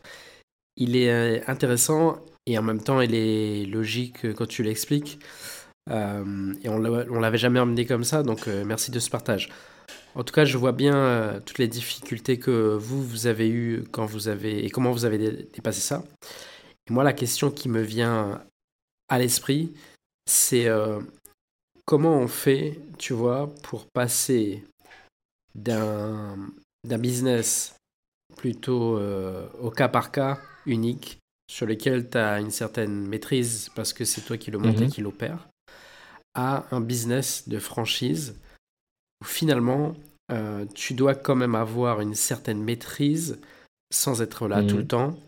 Il est intéressant et en même temps il est logique quand tu l'expliques. Euh, et on l'avait jamais emmené comme ça, donc euh, merci de ce partage. En tout cas, je vois bien euh, toutes les difficultés que vous, vous avez eues quand vous avez et comment vous avez dépassé ça. Et moi, la question qui me vient à l'esprit, c'est comment on fait, tu vois, pour passer d'un business plutôt au cas par cas, unique, sur lequel tu as une certaine maîtrise parce que c'est toi qui le monte et mhm. qui l'opère, à un business de franchise où finalement euh, tu dois quand même avoir une certaine maîtrise sans être là tout le mhm. temps,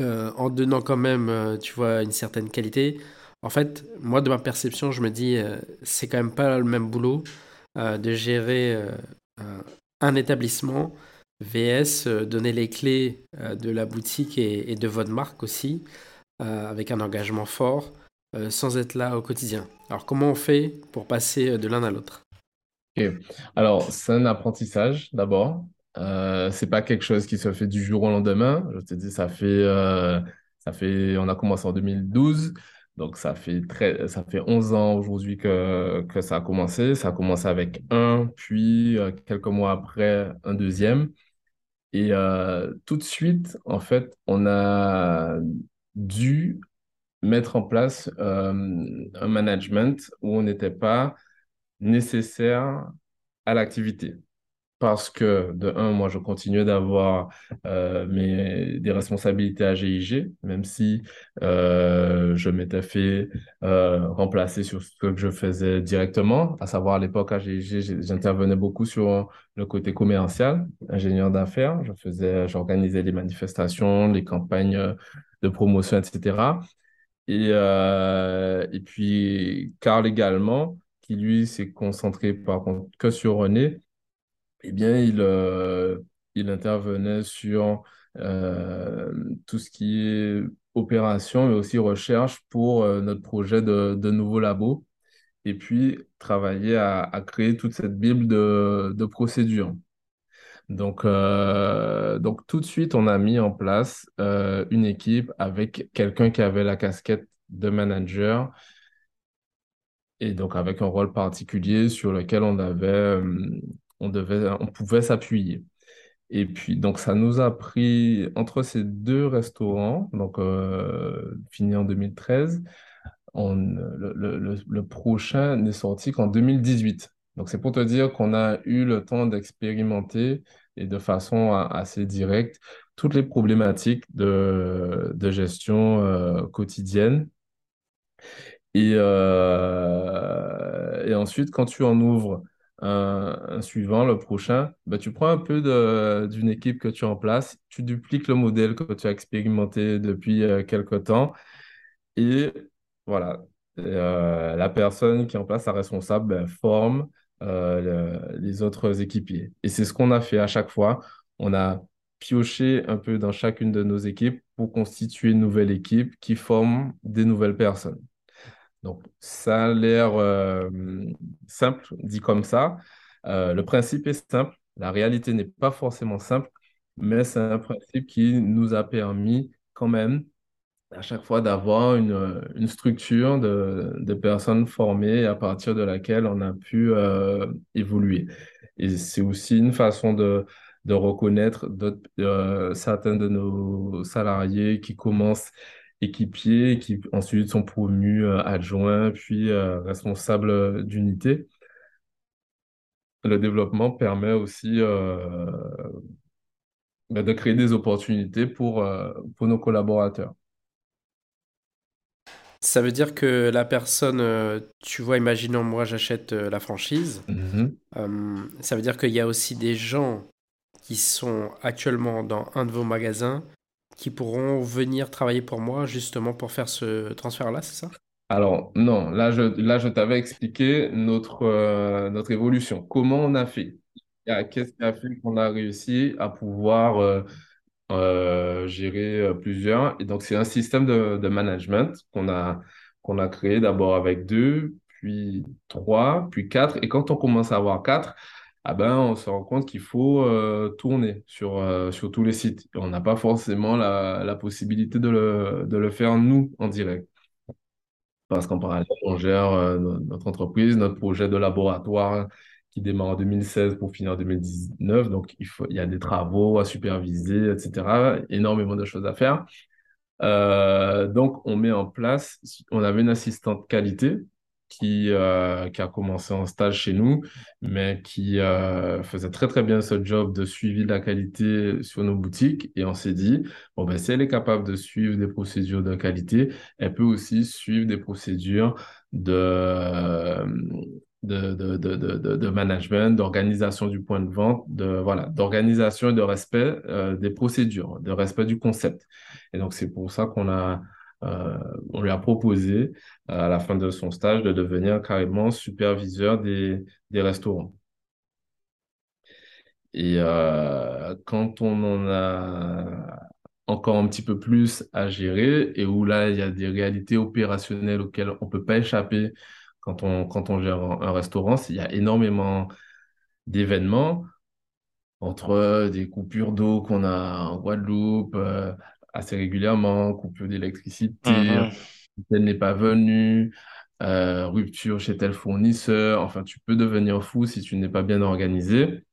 euh, en donnant quand même, euh, tu vois, une certaine qualité. En fait, moi, de ma perception, je me dis, c'est quand même pas le même boulot de gérer un établissement VS, donner les clés de la boutique et, et, de votre marque aussi, avec un engagement fort. Euh, sans être là au quotidien. Alors comment on fait pour passer euh, de l'un à l'autre? Alors c'est un apprentissage d'abord. Euh, c'est pas quelque chose qui se fait du jour au lendemain. Je te dis, ça fait, euh, ça fait, on a commencé en 2012. Donc, ça fait, très, ça fait 11 ans aujourd'hui que, que ça a commencé. Ça a commencé avec un, puis quelques mois après, un deuxième. Et tout de suite, en fait, on a dû mettre en place euh, un management où on n'était pas nécessaire à l'activité. Parce que, de un, moi, je continuais d'avoir euh, des responsabilités à GIG, même si euh, je m'étais fait remplacer sur ce que je faisais directement, à savoir à l'époque à GIG, j'intervenais beaucoup sur le côté commercial, ingénieur d'affaires. J'organisais les manifestations, les campagnes de promotion, etc. Et, euh, et puis, Karl également, qui lui s'est concentré par contre que sur René, eh bien, il, euh, intervenait sur euh, tout ce qui est opération et aussi recherche pour notre projet de, nouveau labo. Et puis, travailler à, à créer toute cette bible de, de procédures. Donc, euh, donc tout de suite, on a mis en place euh, une équipe avec quelqu'un qui avait la casquette de manager et donc avec un rôle particulier sur lequel on avait, euh, on devait, on pouvait s'appuyer. Et puis, donc, ça nous a pris entre ces deux restaurants, donc fini en 2013, on, le, le prochain n'est sorti qu'en 2018. Donc, c'est pour te dire qu'on a eu le temps d'expérimenter et de façon assez directe toutes les problématiques de, gestion euh, quotidienne. Et, euh, et ensuite, quand tu en ouvres un, suivant, le prochain, ben, tu prends un peu d'une équipe que tu en place, tu dupliques le modèle que tu as expérimenté depuis euh, quelque temps et voilà, la personne qui est en place, la responsable, ben, forme euh, les autres équipiers. Et c'est ce qu'on a fait à chaque fois. On a pioché un peu dans chacune de nos équipes pour constituer une nouvelle équipe qui forme des nouvelles personnes. Donc, ça a l'air euh, simple, dit comme ça. Euh, le principe est simple. La réalité n'est pas forcément simple, mais c'est un principe qui nous a permis quand même à chaque fois d'avoir une, une, structure de, de, personnes formées à partir de laquelle on a pu euh, évoluer. Et c'est aussi une façon de, de reconnaître certains de nos salariés qui commencent équipiers qui ensuite sont promus euh, adjoints, puis euh, responsables d'unité. Le développement permet aussi euh, ben, de créer des opportunités pour, pour nos collaborateurs. Ça veut dire que la personne, tu vois, imaginons moi j'achète la franchise, mm-hmm. ça veut dire qu'il y a aussi des gens qui sont actuellement dans un de vos magasins qui pourront venir travailler pour moi justement pour faire ce transfert-là, c'est ça? Alors, non, là, je, là, je t'avais expliqué notre, euh, notre évolution. Comment on a fait? Qu'est-ce qui a fait qu'on a réussi à pouvoir euh, euh, gérer plusieurs Et donc, c'est un système de, de management qu'on a, qu'on a créé d'abord avec deux, puis trois, puis quatre. Et quand on commence à avoir quatre, ah ben, on se rend compte qu'il faut euh, tourner sur, euh, sur tous les sites. on n'a pas forcément la, la possibilité de le, de le faire nous en direct. Parce qu'en parallèle, on gère euh, notre entreprise, notre projet de laboratoire qui démarre en 2016 pour finir en 2019. Donc, il, faut, y a des travaux à superviser, etc. Énormément de choses à faire. donc, on met en place, on avait une assistante qualité qui, euh, qui a commencé en stage chez nous, mais qui euh, faisait très très bien ce job de suivi de la qualité sur nos boutiques. Et on s'est dit, bon, ben, si elle est capable de suivre des procédures de qualité, elle peut aussi suivre des procédures de, de, de, de, de management, d'organisation du point de vente, de, voilà, d'organisation et de respect euh, des procédures, de respect du concept. Et donc, c'est pour ça qu'on a euh, on lui a proposé à la fin de son stage de devenir carrément superviseur des, des restaurants. Et euh, quand on en a encore un petit peu plus à gérer et où là, il y a des réalités opérationnelles auxquelles on ne peut pas échapper quand on, quand on gère un, restaurant, il y a énormément d'événements entre des coupures d'eau qu'on a en Guadeloupe, euh, assez régulièrement, coupure d'électricité, mhm. elle n'est pas venue, euh, rupture chez tel fournisseur. Enfin, tu peux devenir fou si tu n'es pas bien organisé.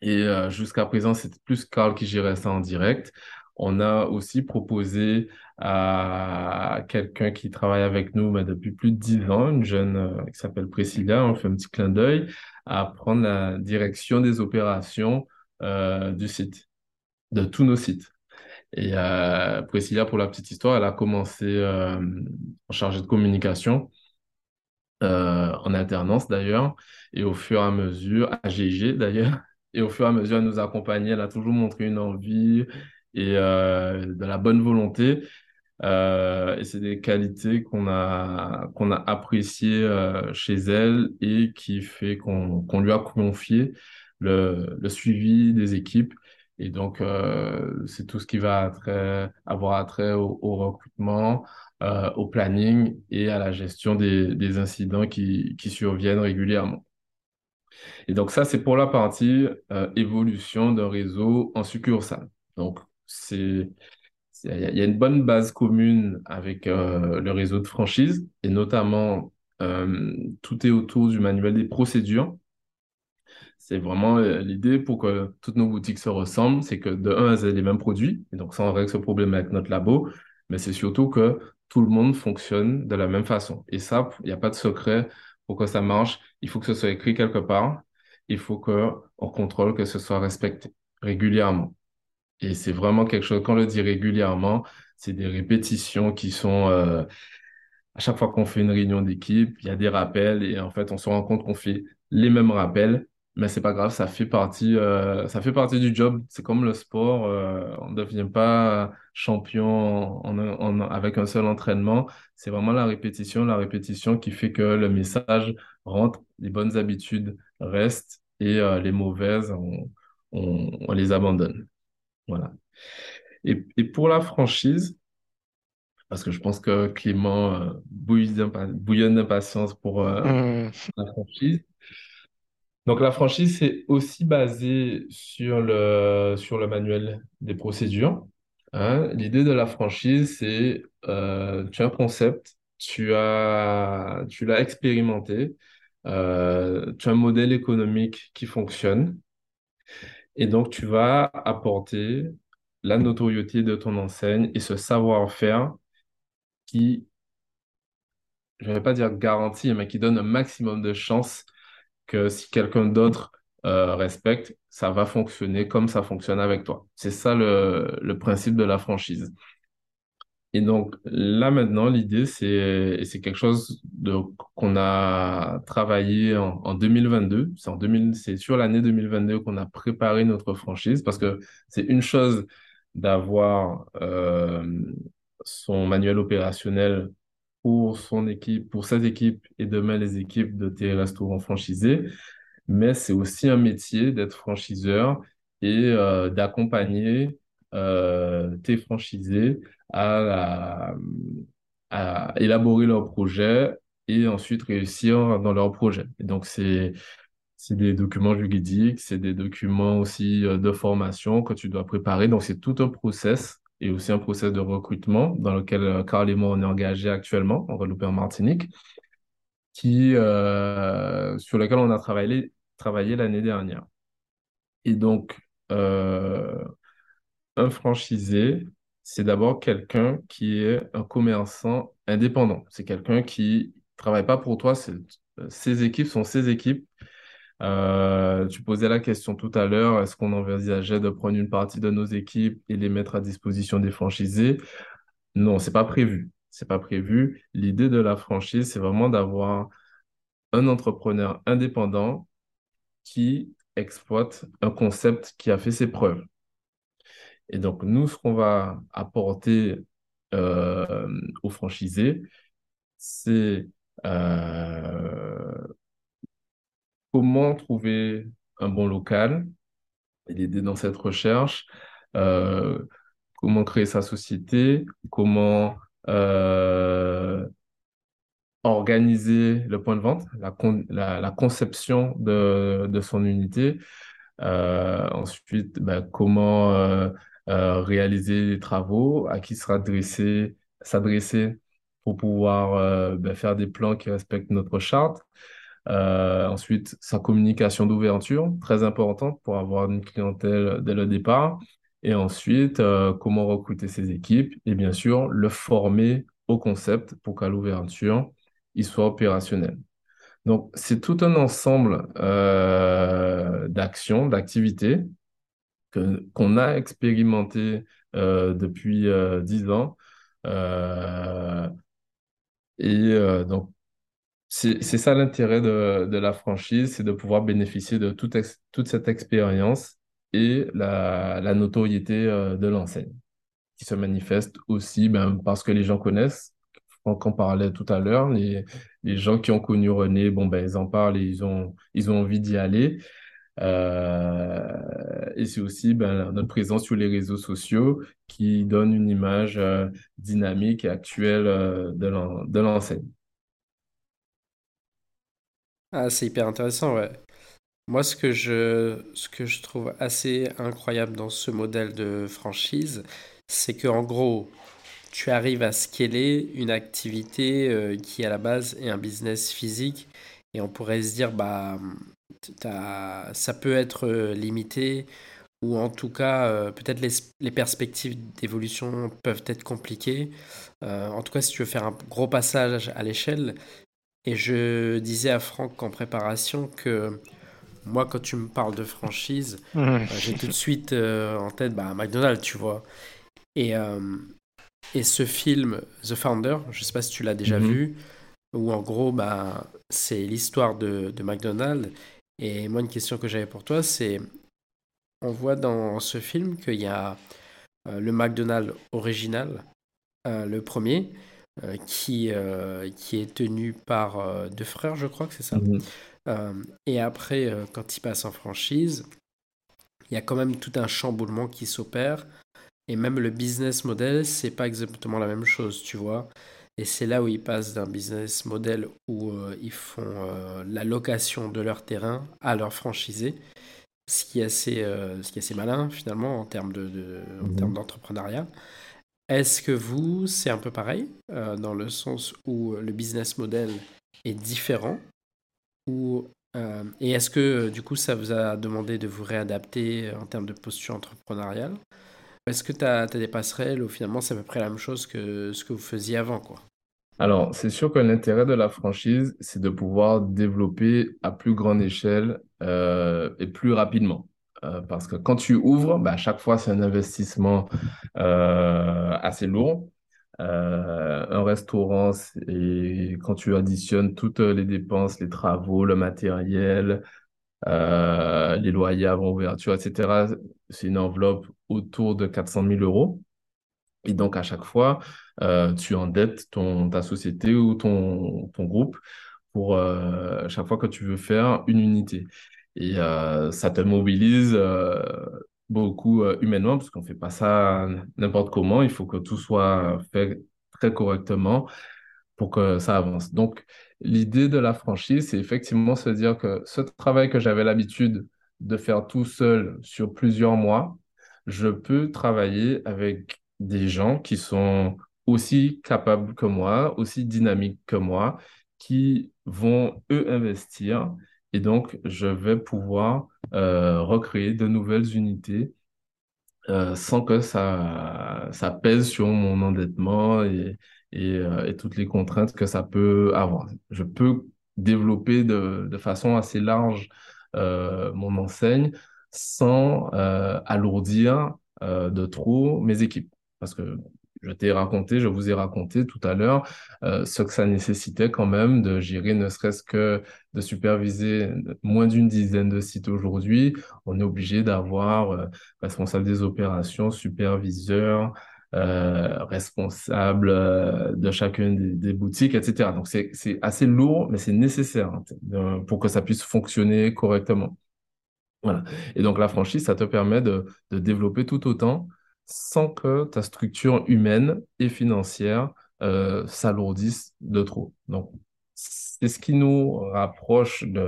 Et euh, jusqu'à présent, c'est plus Carl qui gérait ça en direct. On a aussi proposé à quelqu'un qui travaille avec nous mais depuis plus de dix ans, une jeune euh, qui s'appelle Priscilla, on fait un petit clin d'œil, à prendre la direction des opérations du site, de tous nos sites. Et euh, Priscilla, pour la petite histoire, elle a commencé euh, en chargée de communication, euh, en alternance d'ailleurs, et au fur et à mesure, à GG d'ailleurs, [laughs] et au fur et à mesure, elle nous a accompagnés, elle a toujours montré une envie et euh, de la bonne volonté. Euh, et c'est des qualités qu'on a, qu'on a appréciées euh, chez elle et qui fait qu'on qu'on lui a confié le, le suivi des équipes et donc, c'est tout ce qui va avoir attrait au, recrutement, euh, au planning et à la gestion des, des incidents qui, qui, surviennent régulièrement. Et donc, ça, c'est pour la partie évolution d'un réseau en succursale. Donc, il y a une bonne base commune avec le réseau de franchise et notamment tout est autour du manuel des procédures c'est vraiment euh, l'idée pour que toutes nos boutiques se ressemblent, c'est que de un, elles aient les mêmes produits, et donc ça, on règle ce problème avec notre labo, mais c'est surtout que tout le monde fonctionne de la même façon. Et ça, il n'y a pas de secret pour que ça marche. Il faut que ce soit écrit quelque part. Il faut qu'on contrôle que ce soit respecté régulièrement. Et c'est vraiment quelque chose, quand on le dit régulièrement, c'est des répétitions qui sont, euh, à chaque fois qu'on fait une réunion d'équipe, il y a des rappels et en fait, on se rend compte qu'on fait les mêmes rappels, mais c'est pas grave, ça fait partie, euh, ça fait partie du job. C'est comme le sport, euh, on ne devient pas champion en, avec un seul entraînement. C'est vraiment la répétition, la répétition qui fait que le message rentre, les bonnes habitudes restent et les mauvaises, on, les abandonne. Voilà. Et, et pour la franchise, parce que je pense que Clément euh, bouillonne d'impatience pour euh, mmh. la franchise. Donc la franchise, c'est aussi basé sur le, sur le manuel des procédures. Hein. L'idée de la franchise, c'est euh, tu as un concept, tu as, tu l'as expérimenté, tu as un modèle économique qui fonctionne, et donc tu vas apporter la notoriété de ton enseigne et ce savoir-faire qui, je ne vais pas dire garantie, mais qui donne un maximum de chances que si quelqu'un d'autre euh, respecte, ça va fonctionner comme ça fonctionne avec toi. C'est ça le, le, principe de la franchise. Et donc là maintenant, l'idée, c'est, c'est quelque chose qu'on a travaillé en, en 2022. C'est, en 2000, c'est sur l'année 2022 qu'on a préparé notre franchise parce que c'est une chose d'avoir euh, son manuel opérationnel pour son équipe, pour cette équipe et demain les équipes de tes restaurants franchisés. Mais c'est aussi un métier d'être franchiseur et euh, d'accompagner tes franchisés à, élaborer leur projet et ensuite réussir dans leur projet. Et donc, c'est c'est des documents juridiques, c'est des documents aussi euh, de formation que tu dois préparer. Donc, c'est tout un process et aussi un process de recrutement dans lequel euh, Carl et moi, on est engagés actuellement en Guadeloupe et en Martinique, qui, euh, sur lequel on a travaillé, travaillé l'année dernière. Et donc, euh, un franchisé, c'est d'abord quelqu'un qui est un commerçant indépendant. C'est quelqu'un qui travaille pas pour toi. Ses équipes sont ses équipes euh, tu posais la question tout à l'heure, est-ce qu'on envisageait de prendre une partie de nos équipes et les mettre à disposition des franchisés? Non, c'est pas prévu. C'est pas prévu. L'idée de la franchise, c'est vraiment d'avoir un entrepreneur indépendant qui exploite un concept qui a fait ses preuves. Et donc, nous, ce qu'on va apporter euh, aux franchisés, c'est euh, comment trouver un bon local et l'aider dans cette recherche, euh, comment créer sa société, comment organiser le point de vente, la, conception de, son unité, ensuite ben, comment réaliser les travaux, à qui sera s'adresser pour pouvoir ben, faire des plans qui respectent notre charte. Euh, ensuite, sa communication d'ouverture, très importante pour avoir une clientèle dès le départ. Et ensuite, euh, comment recruter ses équipes et bien sûr, le former au concept pour qu'à l'ouverture, il soit opérationnel. Donc, c'est tout un ensemble euh, d'actions, d'activités qu'on a expérimenté depuis dix ans. et donc, c'est ça l'intérêt de, la franchise, c'est de pouvoir bénéficier de toute, toute cette expérience et la, notoriété euh, de l'enseigne, qui se manifeste aussi ben, parce que les gens connaissent. Franck en parlait tout à l'heure, les, gens qui ont connu René, bon, ben, ils en parlent et ils ont, ils ont envie d'y aller. Euh, et c'est aussi ben, notre présence sur les réseaux sociaux qui donne une image euh, dynamique et actuelle de l'enseigne. Ah, c'est hyper intéressant, ouais. Moi, ce que je, ce que je trouve assez incroyable dans ce modèle de franchise, c'est que en gros, tu arrives à scaler une activité euh, qui à la base est un business physique et on pourrait se dire bah ça peut être euh, limité ou en tout cas euh, peut-être les, les perspectives d'évolution peuvent être compliquées. en tout cas, si tu veux faire un gros passage à l'échelle, et je disais à Franck en préparation que moi, quand tu me parles de franchise, euh, j'ai tout de suite euh, en tête bah, McDonald's, tu vois. Et, euh, et ce film, The Founder, je ne sais pas si tu l'as déjà Mhm. vu, où en gros, bah, c'est l'histoire de, de McDonald's. Et moi, une question que j'avais pour toi, c'est, on voit dans ce film qu'il y a euh, le McDonald's original, euh, le premier, euh, qui, qui est tenu par deux frères, je crois que c'est ça. Mhm. Et après, quand il passe en franchise, il y a quand même tout un chamboulement qui s'opère. Et même le business model, c'est pas exactement la même chose, tu vois. Et c'est là où ils passent d'un business model où euh, ils font euh, la location de leur terrain à leur franchisé, ce qui est assez, euh, ce qui est assez malin finalement en termes de, de- en Mhm. termes d'entrepreneuriat. Est-ce que vous, c'est un peu pareil, euh, dans le sens où le business model est différent ou, euh, et est-ce que du coup ça vous a demandé de vous réadapter en termes de posture entrepreneuriale? Est-ce que tu as, des passerelles où finalement c'est à peu près la même chose que ce que vous faisiez avant, quoi? Alors, c'est sûr que l'intérêt de la franchise, c'est de pouvoir développer à plus grande échelle euh, et plus rapidement. Euh, parce que quand tu ouvres, bah, à chaque fois, c'est un investissement euh, assez lourd. Un restaurant, et quand tu additionnes toutes les dépenses, les travaux, le matériel, les loyers avant ouverture, etc., c'est une enveloppe autour de 400 000 euros. Et donc, à chaque fois, euh, tu endettes ton, ta société ou ton, ton groupe pour euh, chaque fois que tu veux faire une unité. Et euh, ça te mobilise beaucoup humainement, parce qu'on ne fait pas ça n'importe comment. Il faut que tout soit fait très correctement pour que ça avance. Donc, l'idée de la franchise, c'est effectivement se dire que ce travail que j'avais l'habitude de faire tout seul sur plusieurs mois, je peux travailler avec des gens qui sont aussi capables que moi, aussi dynamiques que moi, qui vont, eux, investir. Et donc, je vais pouvoir euh, recréer de nouvelles unités euh, sans que ça, ça pèse sur mon endettement et, euh, et toutes les contraintes que ça peut avoir. Je peux développer de, de façon assez large mon enseigne sans euh, alourdir euh, de trop mes équipes. Parce que je t'ai raconté, je vous ai raconté tout à l'heure euh, ce que ça nécessitait quand même de gérer ne serait-ce que de superviser moins d'une dizaine de sites aujourd'hui. On est obligé d'avoir euh, responsable des opérations, superviseur, euh, responsable euh, de chacune des, boutiques, etc. Donc, c'est, assez lourd, mais c'est nécessaire hein, pour que ça puisse fonctionner correctement. Voilà. Et donc, la franchise, ça te permet de, de développer tout autant sans que ta structure humaine et financière euh, s'alourdisse de trop. Donc, c'est ce qui nous rapproche de,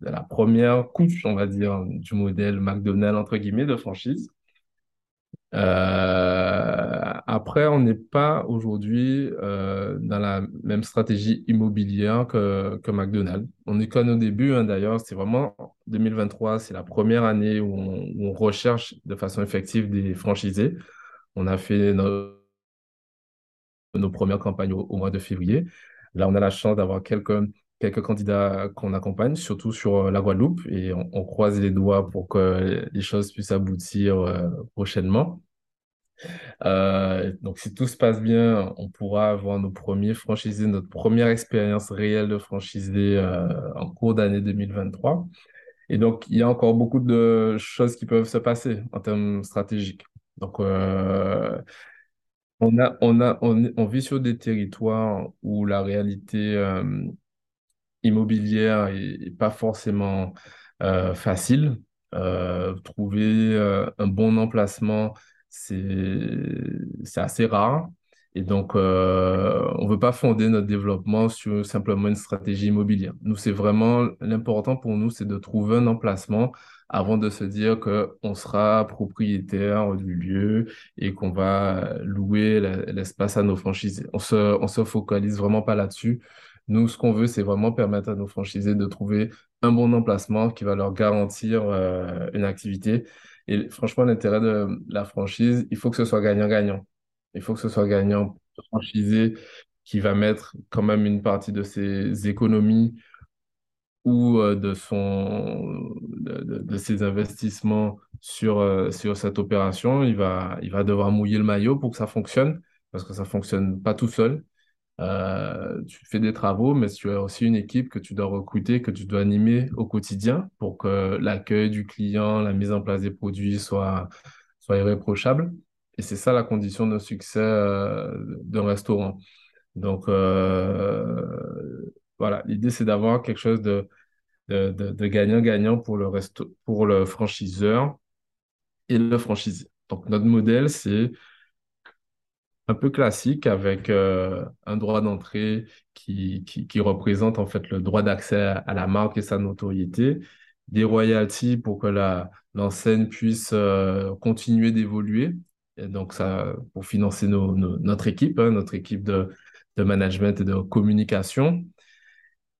de la première couche, on va dire, du modèle McDonald's, entre guillemets, de franchise. Euh, après, on n'est pas aujourd'hui euh, dans la même stratégie immobilière que, que McDonald's. On est qu'à nos débuts, hein, d'ailleurs. C'est vraiment 2023, c'est la première année où on, recherche de façon effective des franchisés. On a fait nos, premières campagnes au mois de février. Là, on a la chance d'avoir quelques, quelques candidats qu'on accompagne, surtout sur la Guadeloupe, et on, croise les doigts pour que les choses puissent aboutir euh, prochainement. Euh, donc, si tout se passe bien, on pourra avoir nos premiers franchisés, notre première expérience réelle de franchisé euh, en cours d'année 2023. Et donc, il y a encore beaucoup de choses qui peuvent se passer en termes stratégiques. Donc, euh, on a, on a, on, vit sur des territoires où la réalité euh, immobilière est, pas forcément euh, facile. Euh, trouver euh, un bon emplacement, c'est, assez rare. Et donc, on veut pas fonder notre développement sur simplement une stratégie immobilière. Nous, c'est vraiment l'important pour nous, c'est de trouver un emplacement avant de se dire que on sera propriétaire du lieu et qu'on va louer l'espace à nos franchisés. On se, on se focalise vraiment pas là-dessus. Nous, ce qu'on veut, c'est vraiment permettre à nos franchisés de trouver un bon emplacement qui va leur garantir euh, une activité. Et franchement, l'intérêt de la franchise, il faut que ce soit gagnant-gagnant. Il faut que ce soit gagnant franchisé qui va mettre quand même une partie de ses économies ou euh, de son de, ses investissements sur, euh, sur cette opération. Il va, il va devoir mouiller le maillot pour que ça fonctionne. parce que ça fonctionne pas tout seul. Euh, tu fais des travaux, mais tu as aussi une équipe que tu dois recruter, que tu dois animer au quotidien pour que l'accueil du client, la mise en place des produits soit, soit irréprochable. Et c'est ça la condition de succès euh, d'un restaurant. Donc, euh, voilà, l'idée, c'est d'avoir quelque chose de, de, gagnant-gagnant pour le, resto, pour le franchiseur et le franchisé. Donc, notre modèle, c'est un peu classique avec euh, un droit d'entrée qui, qui, représente en fait le droit d'accès à, la marque et sa notoriété, des royalties pour que l'enseigne puisse euh, continuer d'évoluer. Donc, ça, pour financer notre équipe, hein, notre équipe de, de management et de communication.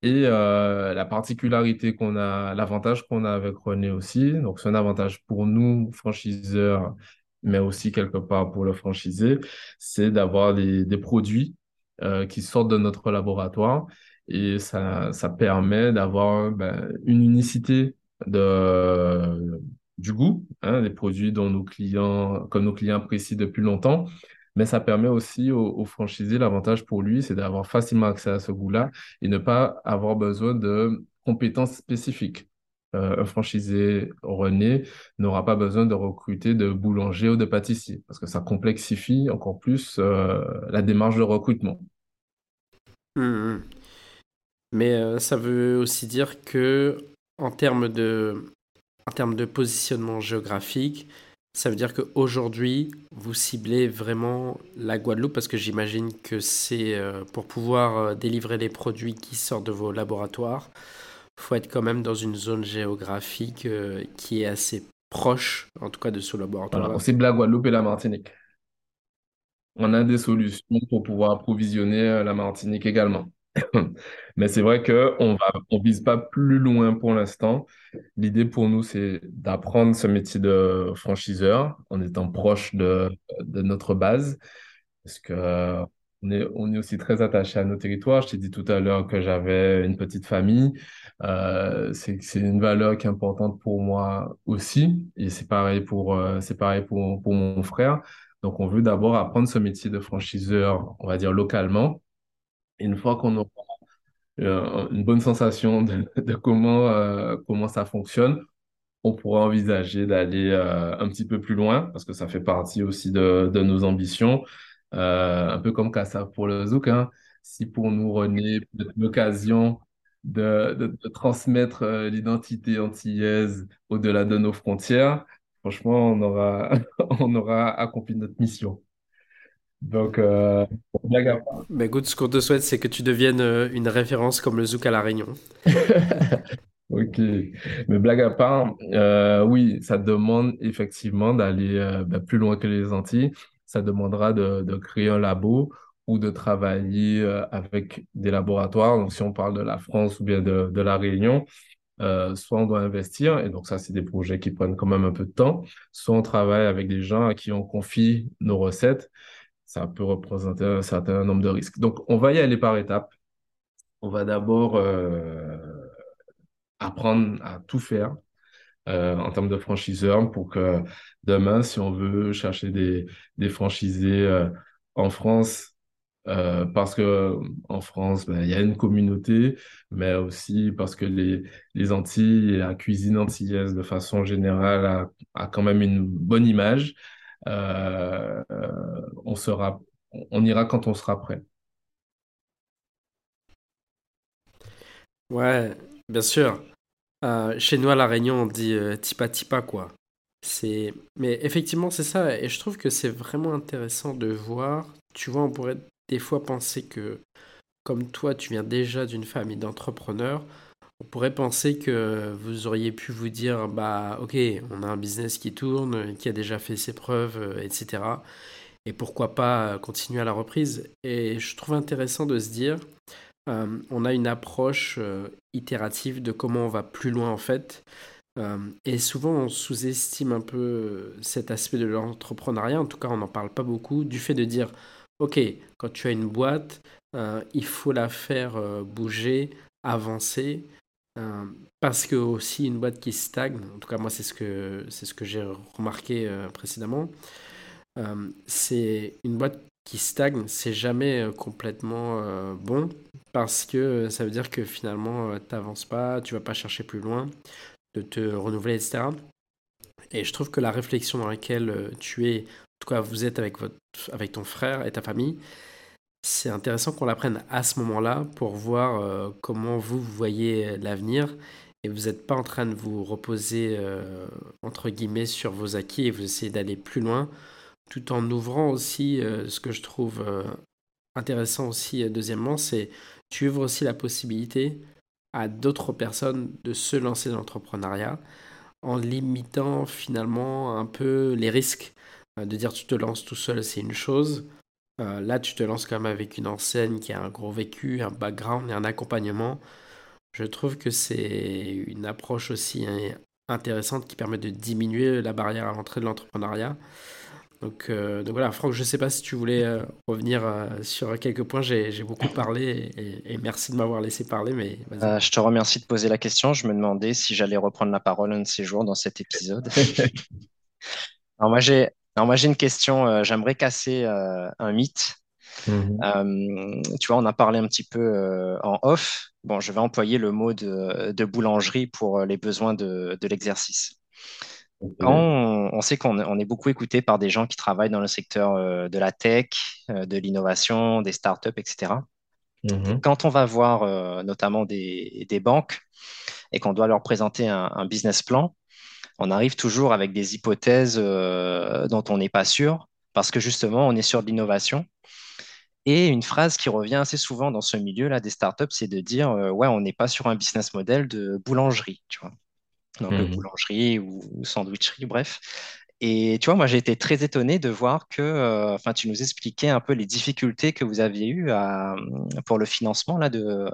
Et euh, la particularité qu'on a, l'avantage qu'on a avec René aussi, donc c'est un avantage pour nous, franchiseurs, mais aussi quelque part pour le franchisé, c'est d'avoir des, produits euh, qui sortent de notre laboratoire et ça, ça permet d'avoir ben, une unicité de, du goût, hein, des produits dont nos clients, que nos clients apprécient depuis longtemps. Mais ça permet aussi aux, aux franchisés, l'avantage pour lui, c'est d'avoir facilement accès à ce goût-là et ne pas avoir besoin de compétences spécifiques. Euh, un franchisé René n'aura pas besoin de recruter de boulanger ou de pâtissier parce que ça complexifie encore plus euh, la démarche de recrutement. Mmh, mmh. Mais euh, ça veut aussi dire que en termes de, en termes de positionnement géographique, ça veut dire qu'aujourd'hui, vous ciblez vraiment la Guadeloupe parce que j'imagine que c'est pour pouvoir délivrer les produits qui sortent de vos laboratoires faut être quand même dans une zone géographique euh, qui est assez proche, en tout cas, de ce laboratoire. Voilà, on la Guadeloupe et la Martinique. On a des solutions pour pouvoir approvisionner euh, la Martinique également. [coughs] Mais c'est vrai qu'on ne on vise pas plus loin pour l'instant. L'idée pour nous, c'est d'apprendre ce métier de franchiseur en étant proche de, de notre base. Parce que on est, aussi très attaché à nos territoires. Je t'ai dit tout à l'heure que j'avais une petite famille. Euh, c'est, une valeur qui est importante pour moi aussi. Et c'est pareil pour, euh, pareil pour, pour mon frère. Donc, on veut d'abord apprendre ce métier de franchiseur, on va dire localement. Et une fois qu'on aura euh, une bonne sensation de, comment, comment ça fonctionne, on pourra envisager d'aller un petit peu plus loin parce que ça fait partie aussi de, de nos ambitions. Euh, un peu comme Kassav pour le Zouk. Hein. Si pour nous, René, peut-être l'occasion de, de, transmettre euh, l'identité antillaise au-delà de nos frontières, franchement, on aura, [laughs] on aura accompli notre mission. Donc, euh, blague à part. Mais écoute, ce qu'on te souhaite, c'est que tu deviennes euh, une référence comme le Zouk à La Réunion. [laughs] Ok, mais blague à part, oui, ça demande effectivement d'aller ben, plus loin que les Antilles ça demandera de, créer un labo ou de travailler euh, avec des laboratoires. Donc, si on parle de la France ou bien de, de la Réunion, euh, soit on doit investir, et donc ça, c'est des projets qui prennent quand même un peu de temps, soit on travaille avec des gens à qui on confie nos recettes. Ça peut représenter un certain nombre de risques. Donc, on va y aller par étapes. On va d'abord euh, apprendre à tout faire, euh, en termes de franchiseurs pour que demain, si on veut chercher des, des franchisés euh, en France, euh, parce que en France, ben, il y a une communauté, mais aussi parce que les, les Antilles et la cuisine antillaise de façon générale a, a quand même une bonne image. on sera, on ira quand on sera prêt. Ouais, bien sûr. Euh, chez nous à La Réunion, on dit euh, tipa tipa, quoi. C'est... Mais effectivement, c'est ça. Et je trouve que c'est vraiment intéressant de voir. Tu vois, on pourrait des fois penser que, comme toi, tu viens déjà d'une famille d'entrepreneurs, on pourrait penser que vous auriez pu vous dire, bah, ok, on a un business qui tourne, qui a déjà fait ses preuves, euh, etc. Et pourquoi pas continuer à la reprise Et je trouve intéressant de se dire, euh, on a une approche euh, itérative de comment on va plus loin en fait. Euh, et souvent, on sous-estime un peu cet aspect de l'entrepreneuriat. En tout cas, on n'en parle pas beaucoup. Du fait de dire, OK, quand tu as une boîte, il faut la faire bouger, avancer. parce que aussi une boîte qui stagne, en tout cas moi c'est ce que ce que j'ai remarqué précédemment, c'est une boîte qui stagne, c'est jamais complètement bon parce que ça veut dire que finalement tu n'avances pas, tu vas pas chercher plus loin, de te renouveler, etc. Et je trouve que la réflexion dans laquelle tu es, en tout cas vous êtes avec, votre, avec ton frère et ta famille, c'est intéressant qu'on l'apprenne à ce moment-là pour voir comment vous voyez l'avenir et vous n'êtes pas en train de vous reposer entre guillemets sur vos acquis et vous essayez d'aller plus loin tout en ouvrant aussi ce que je trouve intéressant aussi deuxièmement c'est tu ouvres aussi la possibilité à d'autres personnes de se lancer dans l'entrepreneuriat en limitant finalement un peu les risques. Euh, de dire tu te lances tout seul, c'est une chose. Euh, là, tu te lances quand même avec une enseigne qui a un gros vécu, un background et un accompagnement. Je trouve que c'est une approche aussi hein, intéressante qui permet de diminuer la barrière à l'entrée de l'entrepreneuriat. Donc, euh, donc voilà, Franck, je ne sais pas si tu voulais euh, revenir euh, sur quelques points. J'ai beaucoup parlé et, merci de m'avoir laissé parler. Mais je te remercie de poser la question. Je me demandais si j'allais reprendre la parole un de ces jours dans cet épisode. [laughs] Alors moi, j'ai une question. J'aimerais casser un mythe. Mhm. tu vois, on a parlé un petit peu en off. Bon, je vais employer le mot de, de boulangerie pour les besoins de, de l'exercice. Quand on, sait qu'on est beaucoup écouté par des gens qui travaillent dans le secteur euh, de la tech, euh, de l'innovation, des startups, etc. Mm-hmm. Quand on va voir euh, notamment des, banques et qu'on doit leur présenter un, business plan, on arrive toujours avec des hypothèses dont on n'est pas sûr parce que justement, on est sur de l'innovation. Et une phrase qui revient assez souvent dans ce milieu-là des startups, c'est de dire ouais, on n'est pas sur un business model de boulangerie, tu vois donc mmh boulangerie ou, sandwicherie, bref. Et tu vois, moi, j'ai été très étonné de voir que, euh, enfin, tu nous expliquais un peu les difficultés que vous aviez eues à, pour le financement là, de,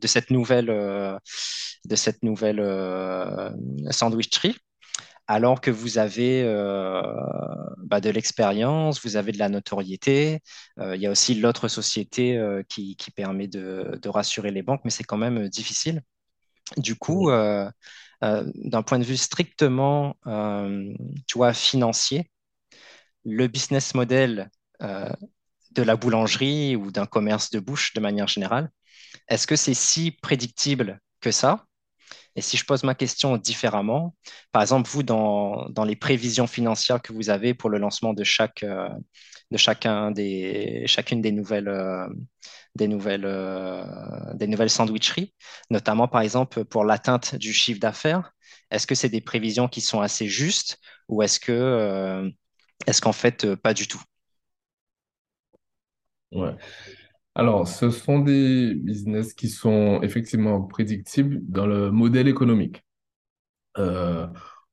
de, cette nouvelle, euh, de cette nouvelle euh, sandwicherie, alors que vous avez bah, de l'expérience, vous avez de la notoriété. Il y a aussi l'autre société qui, qui, permet de, de, rassurer les banques, mais c'est quand même difficile. Du coup, euh, d'un point de vue strictement euh, tu financier, le business model euh, de la boulangerie ou d'un commerce de bouche de manière générale, est-ce que c'est si prédictible que ça? Et si je pose ma question différemment, par exemple, vous, dans, dans, les prévisions financières que vous avez pour le lancement de, chaque, de chacun des, chacune des nouvelles, des nouvelles, euh, des nouvelles sandwicheries, notamment par exemple pour l'atteinte du chiffre d'affaires Est-ce que c'est des prévisions qui sont assez justes ou est-ce que euh, est-ce qu'en fait euh, pas du tout? Ouais. Alors, ce sont des business qui sont effectivement prédictibles dans le modèle économique.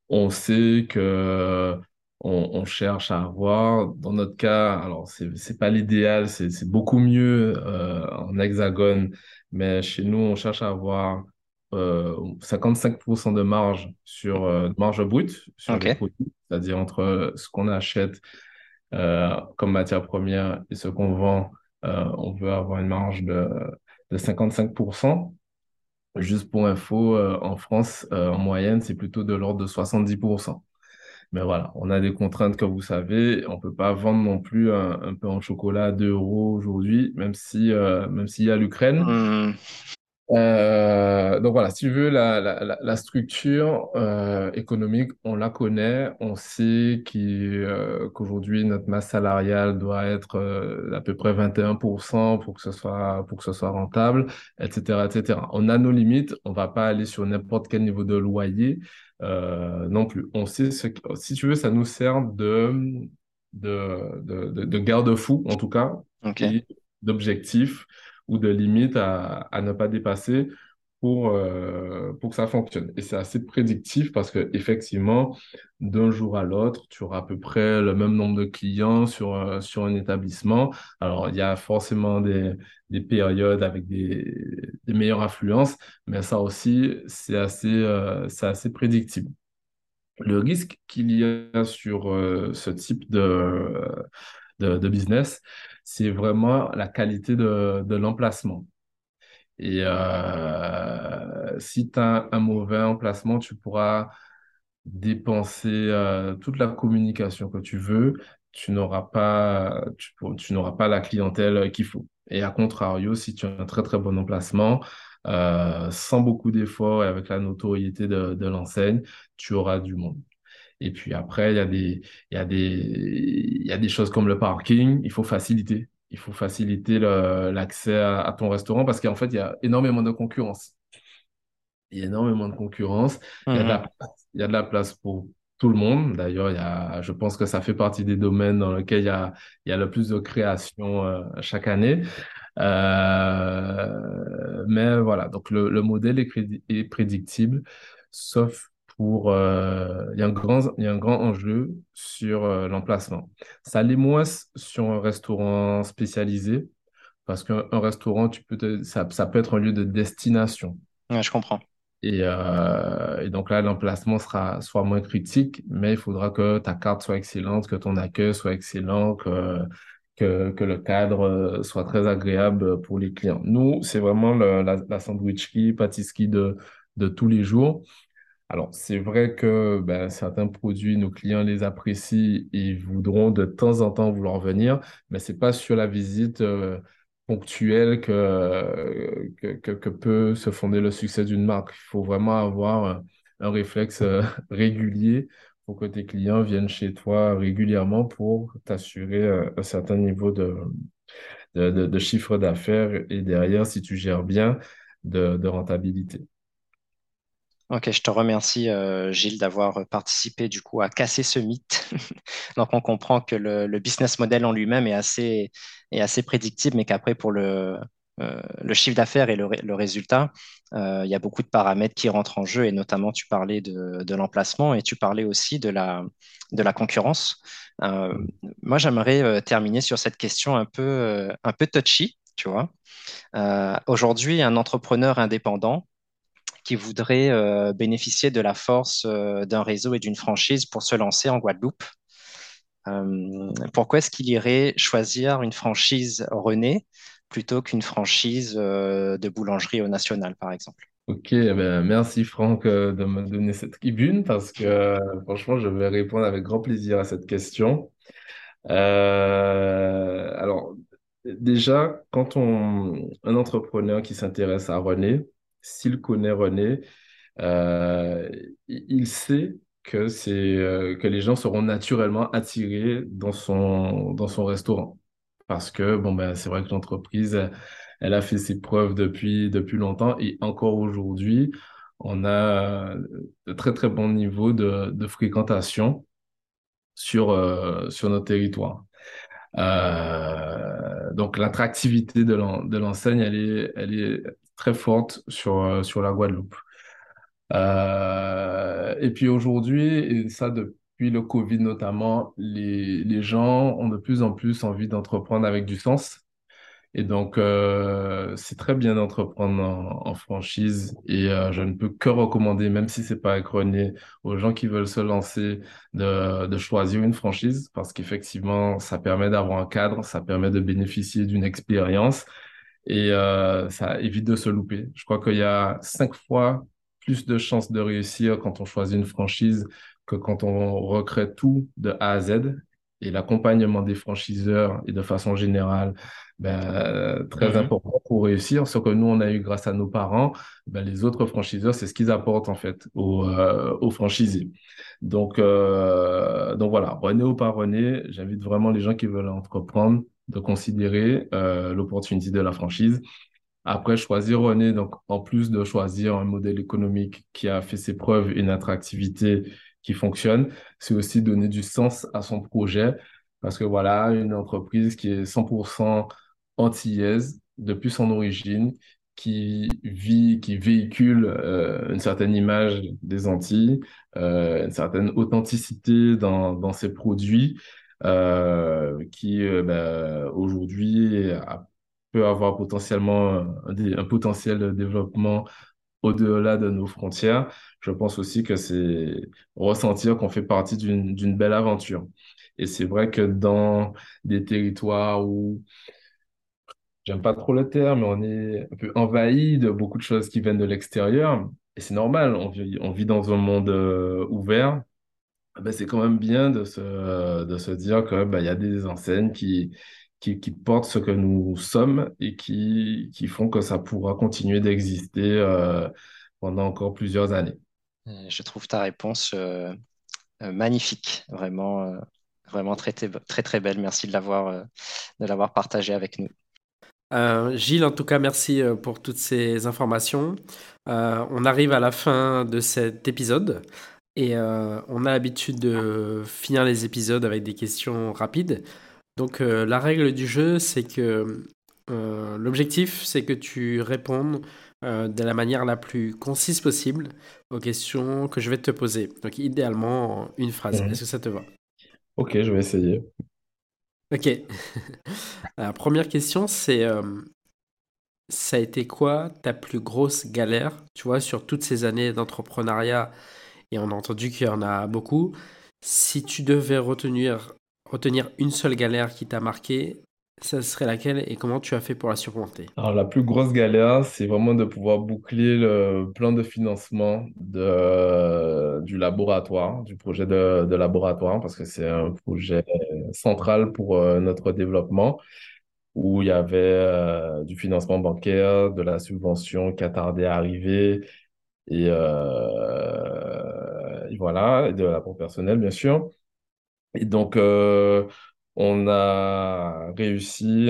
on sait que on, cherche à avoir. Dans notre cas, alors c'est n'est pas l'idéal, c'est beaucoup mieux euh, en hexagone, mais chez nous, on cherche à avoir 55% euh, de marge sur euh, marge brute sur les produits, c'est-à-dire entre ce qu'on achète comme matière première et ce qu'on vend, on veut avoir une marge de, de 55%. Juste pour info, en France, en moyenne, c'est plutôt de l'ordre de 70%. Mais voilà, on a des contraintes, comme vous savez. On ne peut pas vendre non plus un, pain au chocolat à 2 euros aujourd'hui, même si, euh, s'il y a l'Ukraine. Mmh. Euh, donc voilà, si tu veux, la, la, la structure euh, économique, on la connaît. On sait qu'aujourd'hui, notre masse salariale doit être à peu près 21% pour que ce soit, pour que ce soit rentable, etc., etc. On a nos limites. On ne va pas aller sur n'importe quel niveau de loyer. Euh, non plus. On sait ce si tu veux, ça nous sert de, de, de, de, garde-fou, en tout cas, d'objectif ou de limite à, à, ne pas dépasser pour, euh, pour que ça fonctionne. Et c'est assez prédictif parce que effectivement, d'un jour à l'autre, tu auras à peu près le même nombre de clients sur, euh, sur un établissement. Alors, il y a forcément des, des périodes avec des, des meilleures affluences, mais ça aussi, c'est assez, euh, c'est assez prédictible. Le risque qu'il y a sur ce type de, de, business, c'est vraiment la qualité de, l'emplacement. Et euh, si tu as un mauvais emplacement, tu pourras dépenser euh, toute la communication que tu veux tu n'auras pas, tu n'auras pas la clientèle qu'il faut. Et à contrario, si tu as un très très bon emplacement, euh, sans beaucoup d'efforts et avec la notoriété de, de l'enseigne, tu auras du monde. Et puis après, il y a des, il y a des, il y a des choses comme le parking, il faut faciliter. Il faut faciliter l'accès à, ton restaurant parce qu'en fait, il y a énormément de concurrence. Il y a énormément de concurrence. Il, y a de la, mhm. il y a de la place pour tout le monde. D'ailleurs, il y a, je pense que ça fait partie des domaines dans lesquels il y a, il y a le plus de création euh, chaque année. Euh, mais voilà, donc le, le modèle est, est, prédictible, sauf pour... Euh, il, y a un grand, il y a un grand enjeu sur euh, l'emplacement. Ça l'est moins sur un restaurant spécialisé, parce qu'un restaurant, tu peux ça, ça peut être un lieu de destination. Ouais, je comprends. Et, euh, et, donc là, l'emplacement sera soit moins critique, mais il faudra que ta carte soit excellente, que ton accueil soit excellent, que, que, que le cadre soit très agréable pour les clients. Nous, c'est vraiment le, la, la sandwicherie, pâtisserie de, de tous les jours. Alors, c'est vrai que ben, certains produits, nos clients les apprécient et ils voudront de temps en temps vouloir venir, mais c'est pas sur la visite euh, ponctuelle que, que, peut se fonder le succès d'une marque. Il faut vraiment avoir un, réflexe euh, [laughs] régulier pour que tes clients viennent chez toi régulièrement pour t'assurer euh, un certain niveau de, chiffre d'affaires et derrière, si tu gères bien, de rentabilité. Ok, je te remercie euh, Gilles d'avoir participé du coup à casser ce mythe. [laughs] Donc on comprend que le, business model en lui-même est assez, est assez prédictible, mais qu'après pour le, euh, le chiffre d'affaires et le, le résultat, euh, il y a beaucoup de paramètres qui rentrent en jeu et notamment tu parlais de, de l'emplacement et tu parlais aussi de la, de la concurrence. Euh, moi j'aimerais euh, terminer sur cette question un peu, euh, un peu touchy, tu vois. Aujourd'hui, un entrepreneur indépendant qui voudrait euh, bénéficier de la force euh, d'un réseau et d'une franchise pour se lancer en Guadeloupe. Euh, pourquoi est-ce qu'il irait choisir une franchise René plutôt qu'une franchise de boulangerie au national, par exemple? Ok, eh ben, merci Franck de me donner cette tribune parce que franchement, je vais répondre avec grand plaisir à cette question. alors, déjà, quand on, un entrepreneur qui s'intéresse à René, s'il connaît René, euh, il sait que euh, que les gens seront naturellement attirés dans son dans son restaurant parce que bon ben c'est vrai que l'entreprise elle a fait ses preuves depuis depuis longtemps et encore aujourd'hui on a de très très bons niveaux de, de fréquentation sur euh, sur notre territoire. donc l'attractivité de l'enseigne elle est elle est très forte sur, euh, sur la Guadeloupe. Euh, et puis aujourd'hui, et ça depuis le Covid notamment, les, les gens ont de plus en plus envie d'entreprendre avec du sens. Et donc, euh, c'est très bien d'entreprendre en, franchise et je ne peux que recommander, même si c'est pas erroné, aux gens qui veulent se lancer de, de choisir une franchise parce qu'effectivement, ça permet d'avoir un cadre, ça permet de bénéficier d'une expérience et euh, ça évite de se louper. Je crois qu'il y a cinq fois plus de chances de réussir quand on choisit une franchise que quand on recrée tout de A à Z. Et l'accompagnement des franchiseurs et de façon générale, ben, très mhm. important pour réussir. Ce que nous, on a eu grâce à nos parents, ben, les autres franchiseurs, c'est ce qu'ils apportent en fait aux, euh, aux franchisés. Donc, euh, donc voilà, René ou pas René, j'invite vraiment les gens qui veulent entreprendre de considérer euh, l'opportunité de la franchise. Après, choisir René, donc en plus de choisir un modèle économique qui a fait ses preuves, une attractivité qui fonctionne, c'est aussi donner du sens à son projet parce que voilà, une entreprise qui est 100% antillaise depuis son origine, qui vit, qui véhicule euh, une certaine image des Antilles, euh, une certaine authenticité dans, dans ses produits, euh, qui euh, ben, aujourd'hui peut avoir potentiellement un, un, potentiel de développement au-delà de nos frontières. Je pense aussi que c'est ressentir qu'on fait partie d'une belle aventure. Et c'est vrai que dans des territoires où j'aime pas trop le terme, mais on est un peu envahi de beaucoup de choses qui viennent de l'extérieur. Et c'est normal, on vit, dans un monde euh, ouvert ben, c'est quand même bien de se, de se dire que ben, il y a des enseignes qui, qui, qui portent ce que nous sommes et qui, qui font que ça pourra continuer d'exister euh, pendant encore plusieurs années. Je trouve ta réponse euh, euh, magnifique, vraiment, euh, vraiment très, très, très belle. Merci de l'avoir de l'avoir partagé avec nous. Gilles, en tout cas, merci pour toutes ces informations. on arrive à la fin de cet épisode et on a l'habitude de finir les épisodes avec des questions rapides. Donc la règle du jeu, c'est que l'objectif, c'est que tu répondes euh, de la manière la plus concise possible aux questions que je vais te poser. Donc, idéalement, une phrase. Mhm. Est-ce que ça te va? Ok, je vais essayer. Ok. [laughs] la première question, c'est euh, ça a été quoi ta plus grosse galère, tu vois, sur toutes ces années d'entrepreneuriat? Et on a entendu qu'il y en a beaucoup. Si tu devais retenir, une seule galère qui t'a marqué, ça serait laquelle et comment tu as fait pour la surmonter? Alors, la plus grosse galère, c'est vraiment de pouvoir boucler le plan de financement du laboratoire, du projet de, de laboratoire, parce que c'est un projet central pour euh, notre développement, où il y avait euh, du financement bancaire, de la subvention qui a tardé à arriver, et, euh, et voilà, et de l'apport personnel, bien sûr. Et donc, on a réussi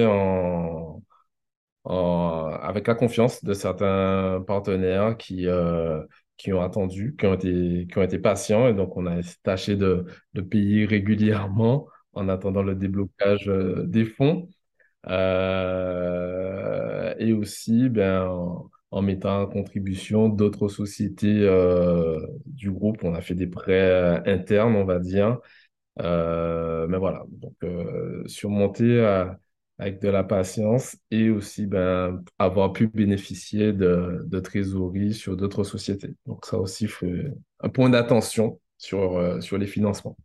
avec la confiance de certains partenaires qui, euh, qui ont attendu, qui ont été, qui ont été patients. Et donc, on a tâché de, de payer régulièrement en attendant le déblocage euh, des fonds. Euh, et aussi, ben, en, mettant en contribution d'autres sociétés du groupe. On a fait des prêts internes, on va dire. Euh, mais voilà, donc euh, surmonter euh, avec de la patience et aussi ben, avoir pu bénéficier de, de trésorerie sur d'autres sociétés. Donc ça aussi, un point d'attention sur, sur les financements.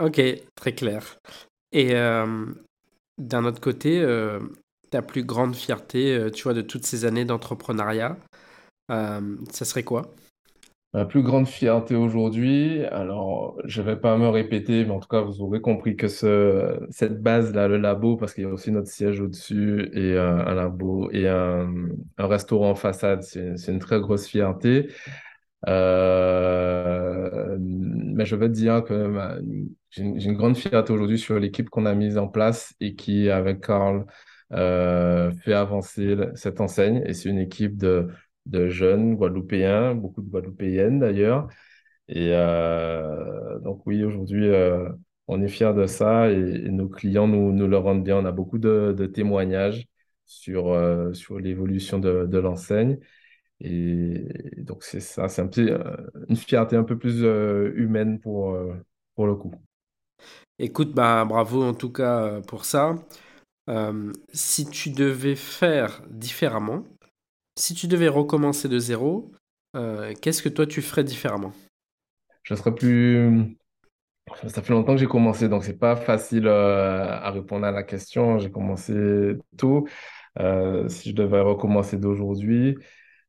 Ok, très clair. Et d'un autre côté, ta plus grande fierté, tu vois, de toutes ces années d'entrepreneuriat, ça serait quoi? Ma plus grande fierté aujourd'hui, alors je vais pas me répéter, mais en tout cas vous aurez compris que ce, cette base-là, le labo, parce qu'il y a aussi notre siège au-dessus et un, labo et un, restaurant en façade, c'est une très grosse fierté. Euh, mais je te dire que j'ai une, grande fierté aujourd'hui sur l'équipe qu'on a mise en place et qui, avec Carl, euh, fait avancer cette enseigne. Et c'est une équipe de de jeunes Guadeloupéens, beaucoup de Guadeloupéennes d'ailleurs. Et euh, donc oui, aujourd'hui, euh, on est fiers de ça et, nos clients nous, nous, le rendent bien. On a beaucoup de, témoignages sur, euh, sur l'évolution de, de l'enseigne. Et, donc c'est ça, c'est un petit, une fierté un peu plus humaine pour, pour le coup. Écoute, bah, bravo en tout cas pour ça. Si tu devais faire différemment, si tu devais recommencer de zéro, euh, qu'est-ce que toi tu ferais différemment? Je serais plus. Ça fait longtemps que j'ai commencé, donc c'est pas facile euh, à répondre à la question. J'ai commencé tôt. Euh, si je devais recommencer d'aujourd'hui,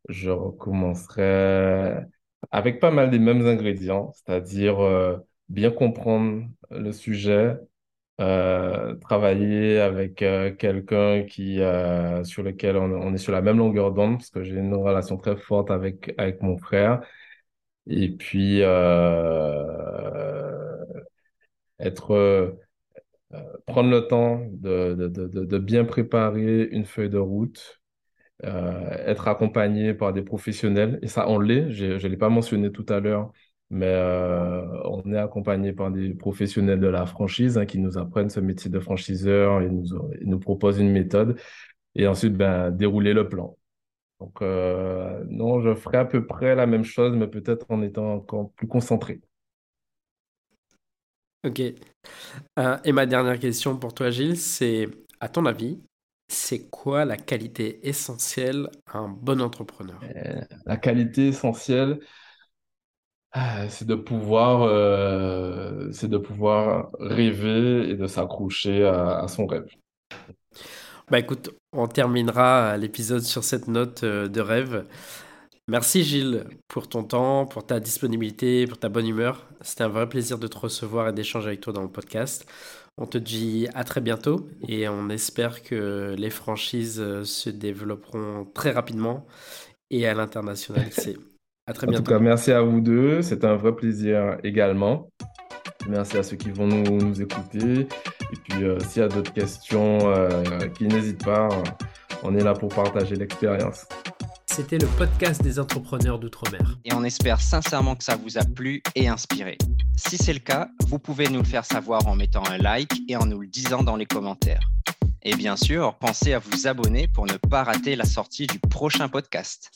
je recommencerais avec pas mal des mêmes ingrédients, c'est-à-dire bien comprendre le sujet, euh, travailler avec euh, quelqu'un qui euh, sur lequel on, est sur la même longueur d'onde parce que j'ai une relation très forte avec avec mon frère. Et puis être prendre le temps de, de, de, de, bien préparer une feuille de route être accompagné par des professionnels. Et ça on l'est. Je ne l'ai pas mentionné tout à l'heure mais euh, on est accompagné par des professionnels de la franchise hein, qui nous apprennent ce métier de franchiseur et nous, nous proposent une méthode. Et ensuite, ben, dérouler le plan. Donc, euh, non, je ferai à peu près la même chose, mais peut-être en étant encore plus concentré. Ok. Euh, et ma dernière question pour toi, Gilles, c'est, à ton avis, c'est quoi la qualité essentielle à un bon entrepreneur? la qualité essentielle, c'est de pouvoir, euh, c'est de pouvoir rêver et de s'accrocher à, son rêve. Bah écoute, on terminera l'épisode sur cette note euh, de rêve. Merci Gilles pour ton temps, pour ta disponibilité, pour ta bonne humeur. C'était un vrai plaisir de te recevoir et d'échanger avec toi dans le podcast. On te dit à très bientôt et on espère que les franchises se développeront très rapidement et à l'international. À très bientôt. En tout cas, merci à vous deux. C'était un vrai plaisir également. Merci à ceux qui vont nous, écouter. Et puis, euh, s'il y a d'autres questions, euh, qui n'hésitent pas, on est là pour partager l'expérience. C'était le podcast des entrepreneurs d'outre-mer. Et on espère sincèrement que ça vous a plu et inspiré. Si c'est le cas, vous pouvez nous le faire savoir en mettant un like et en nous le disant dans les commentaires. Et bien sûr, pensez à vous abonner pour ne pas rater la sortie du prochain podcast.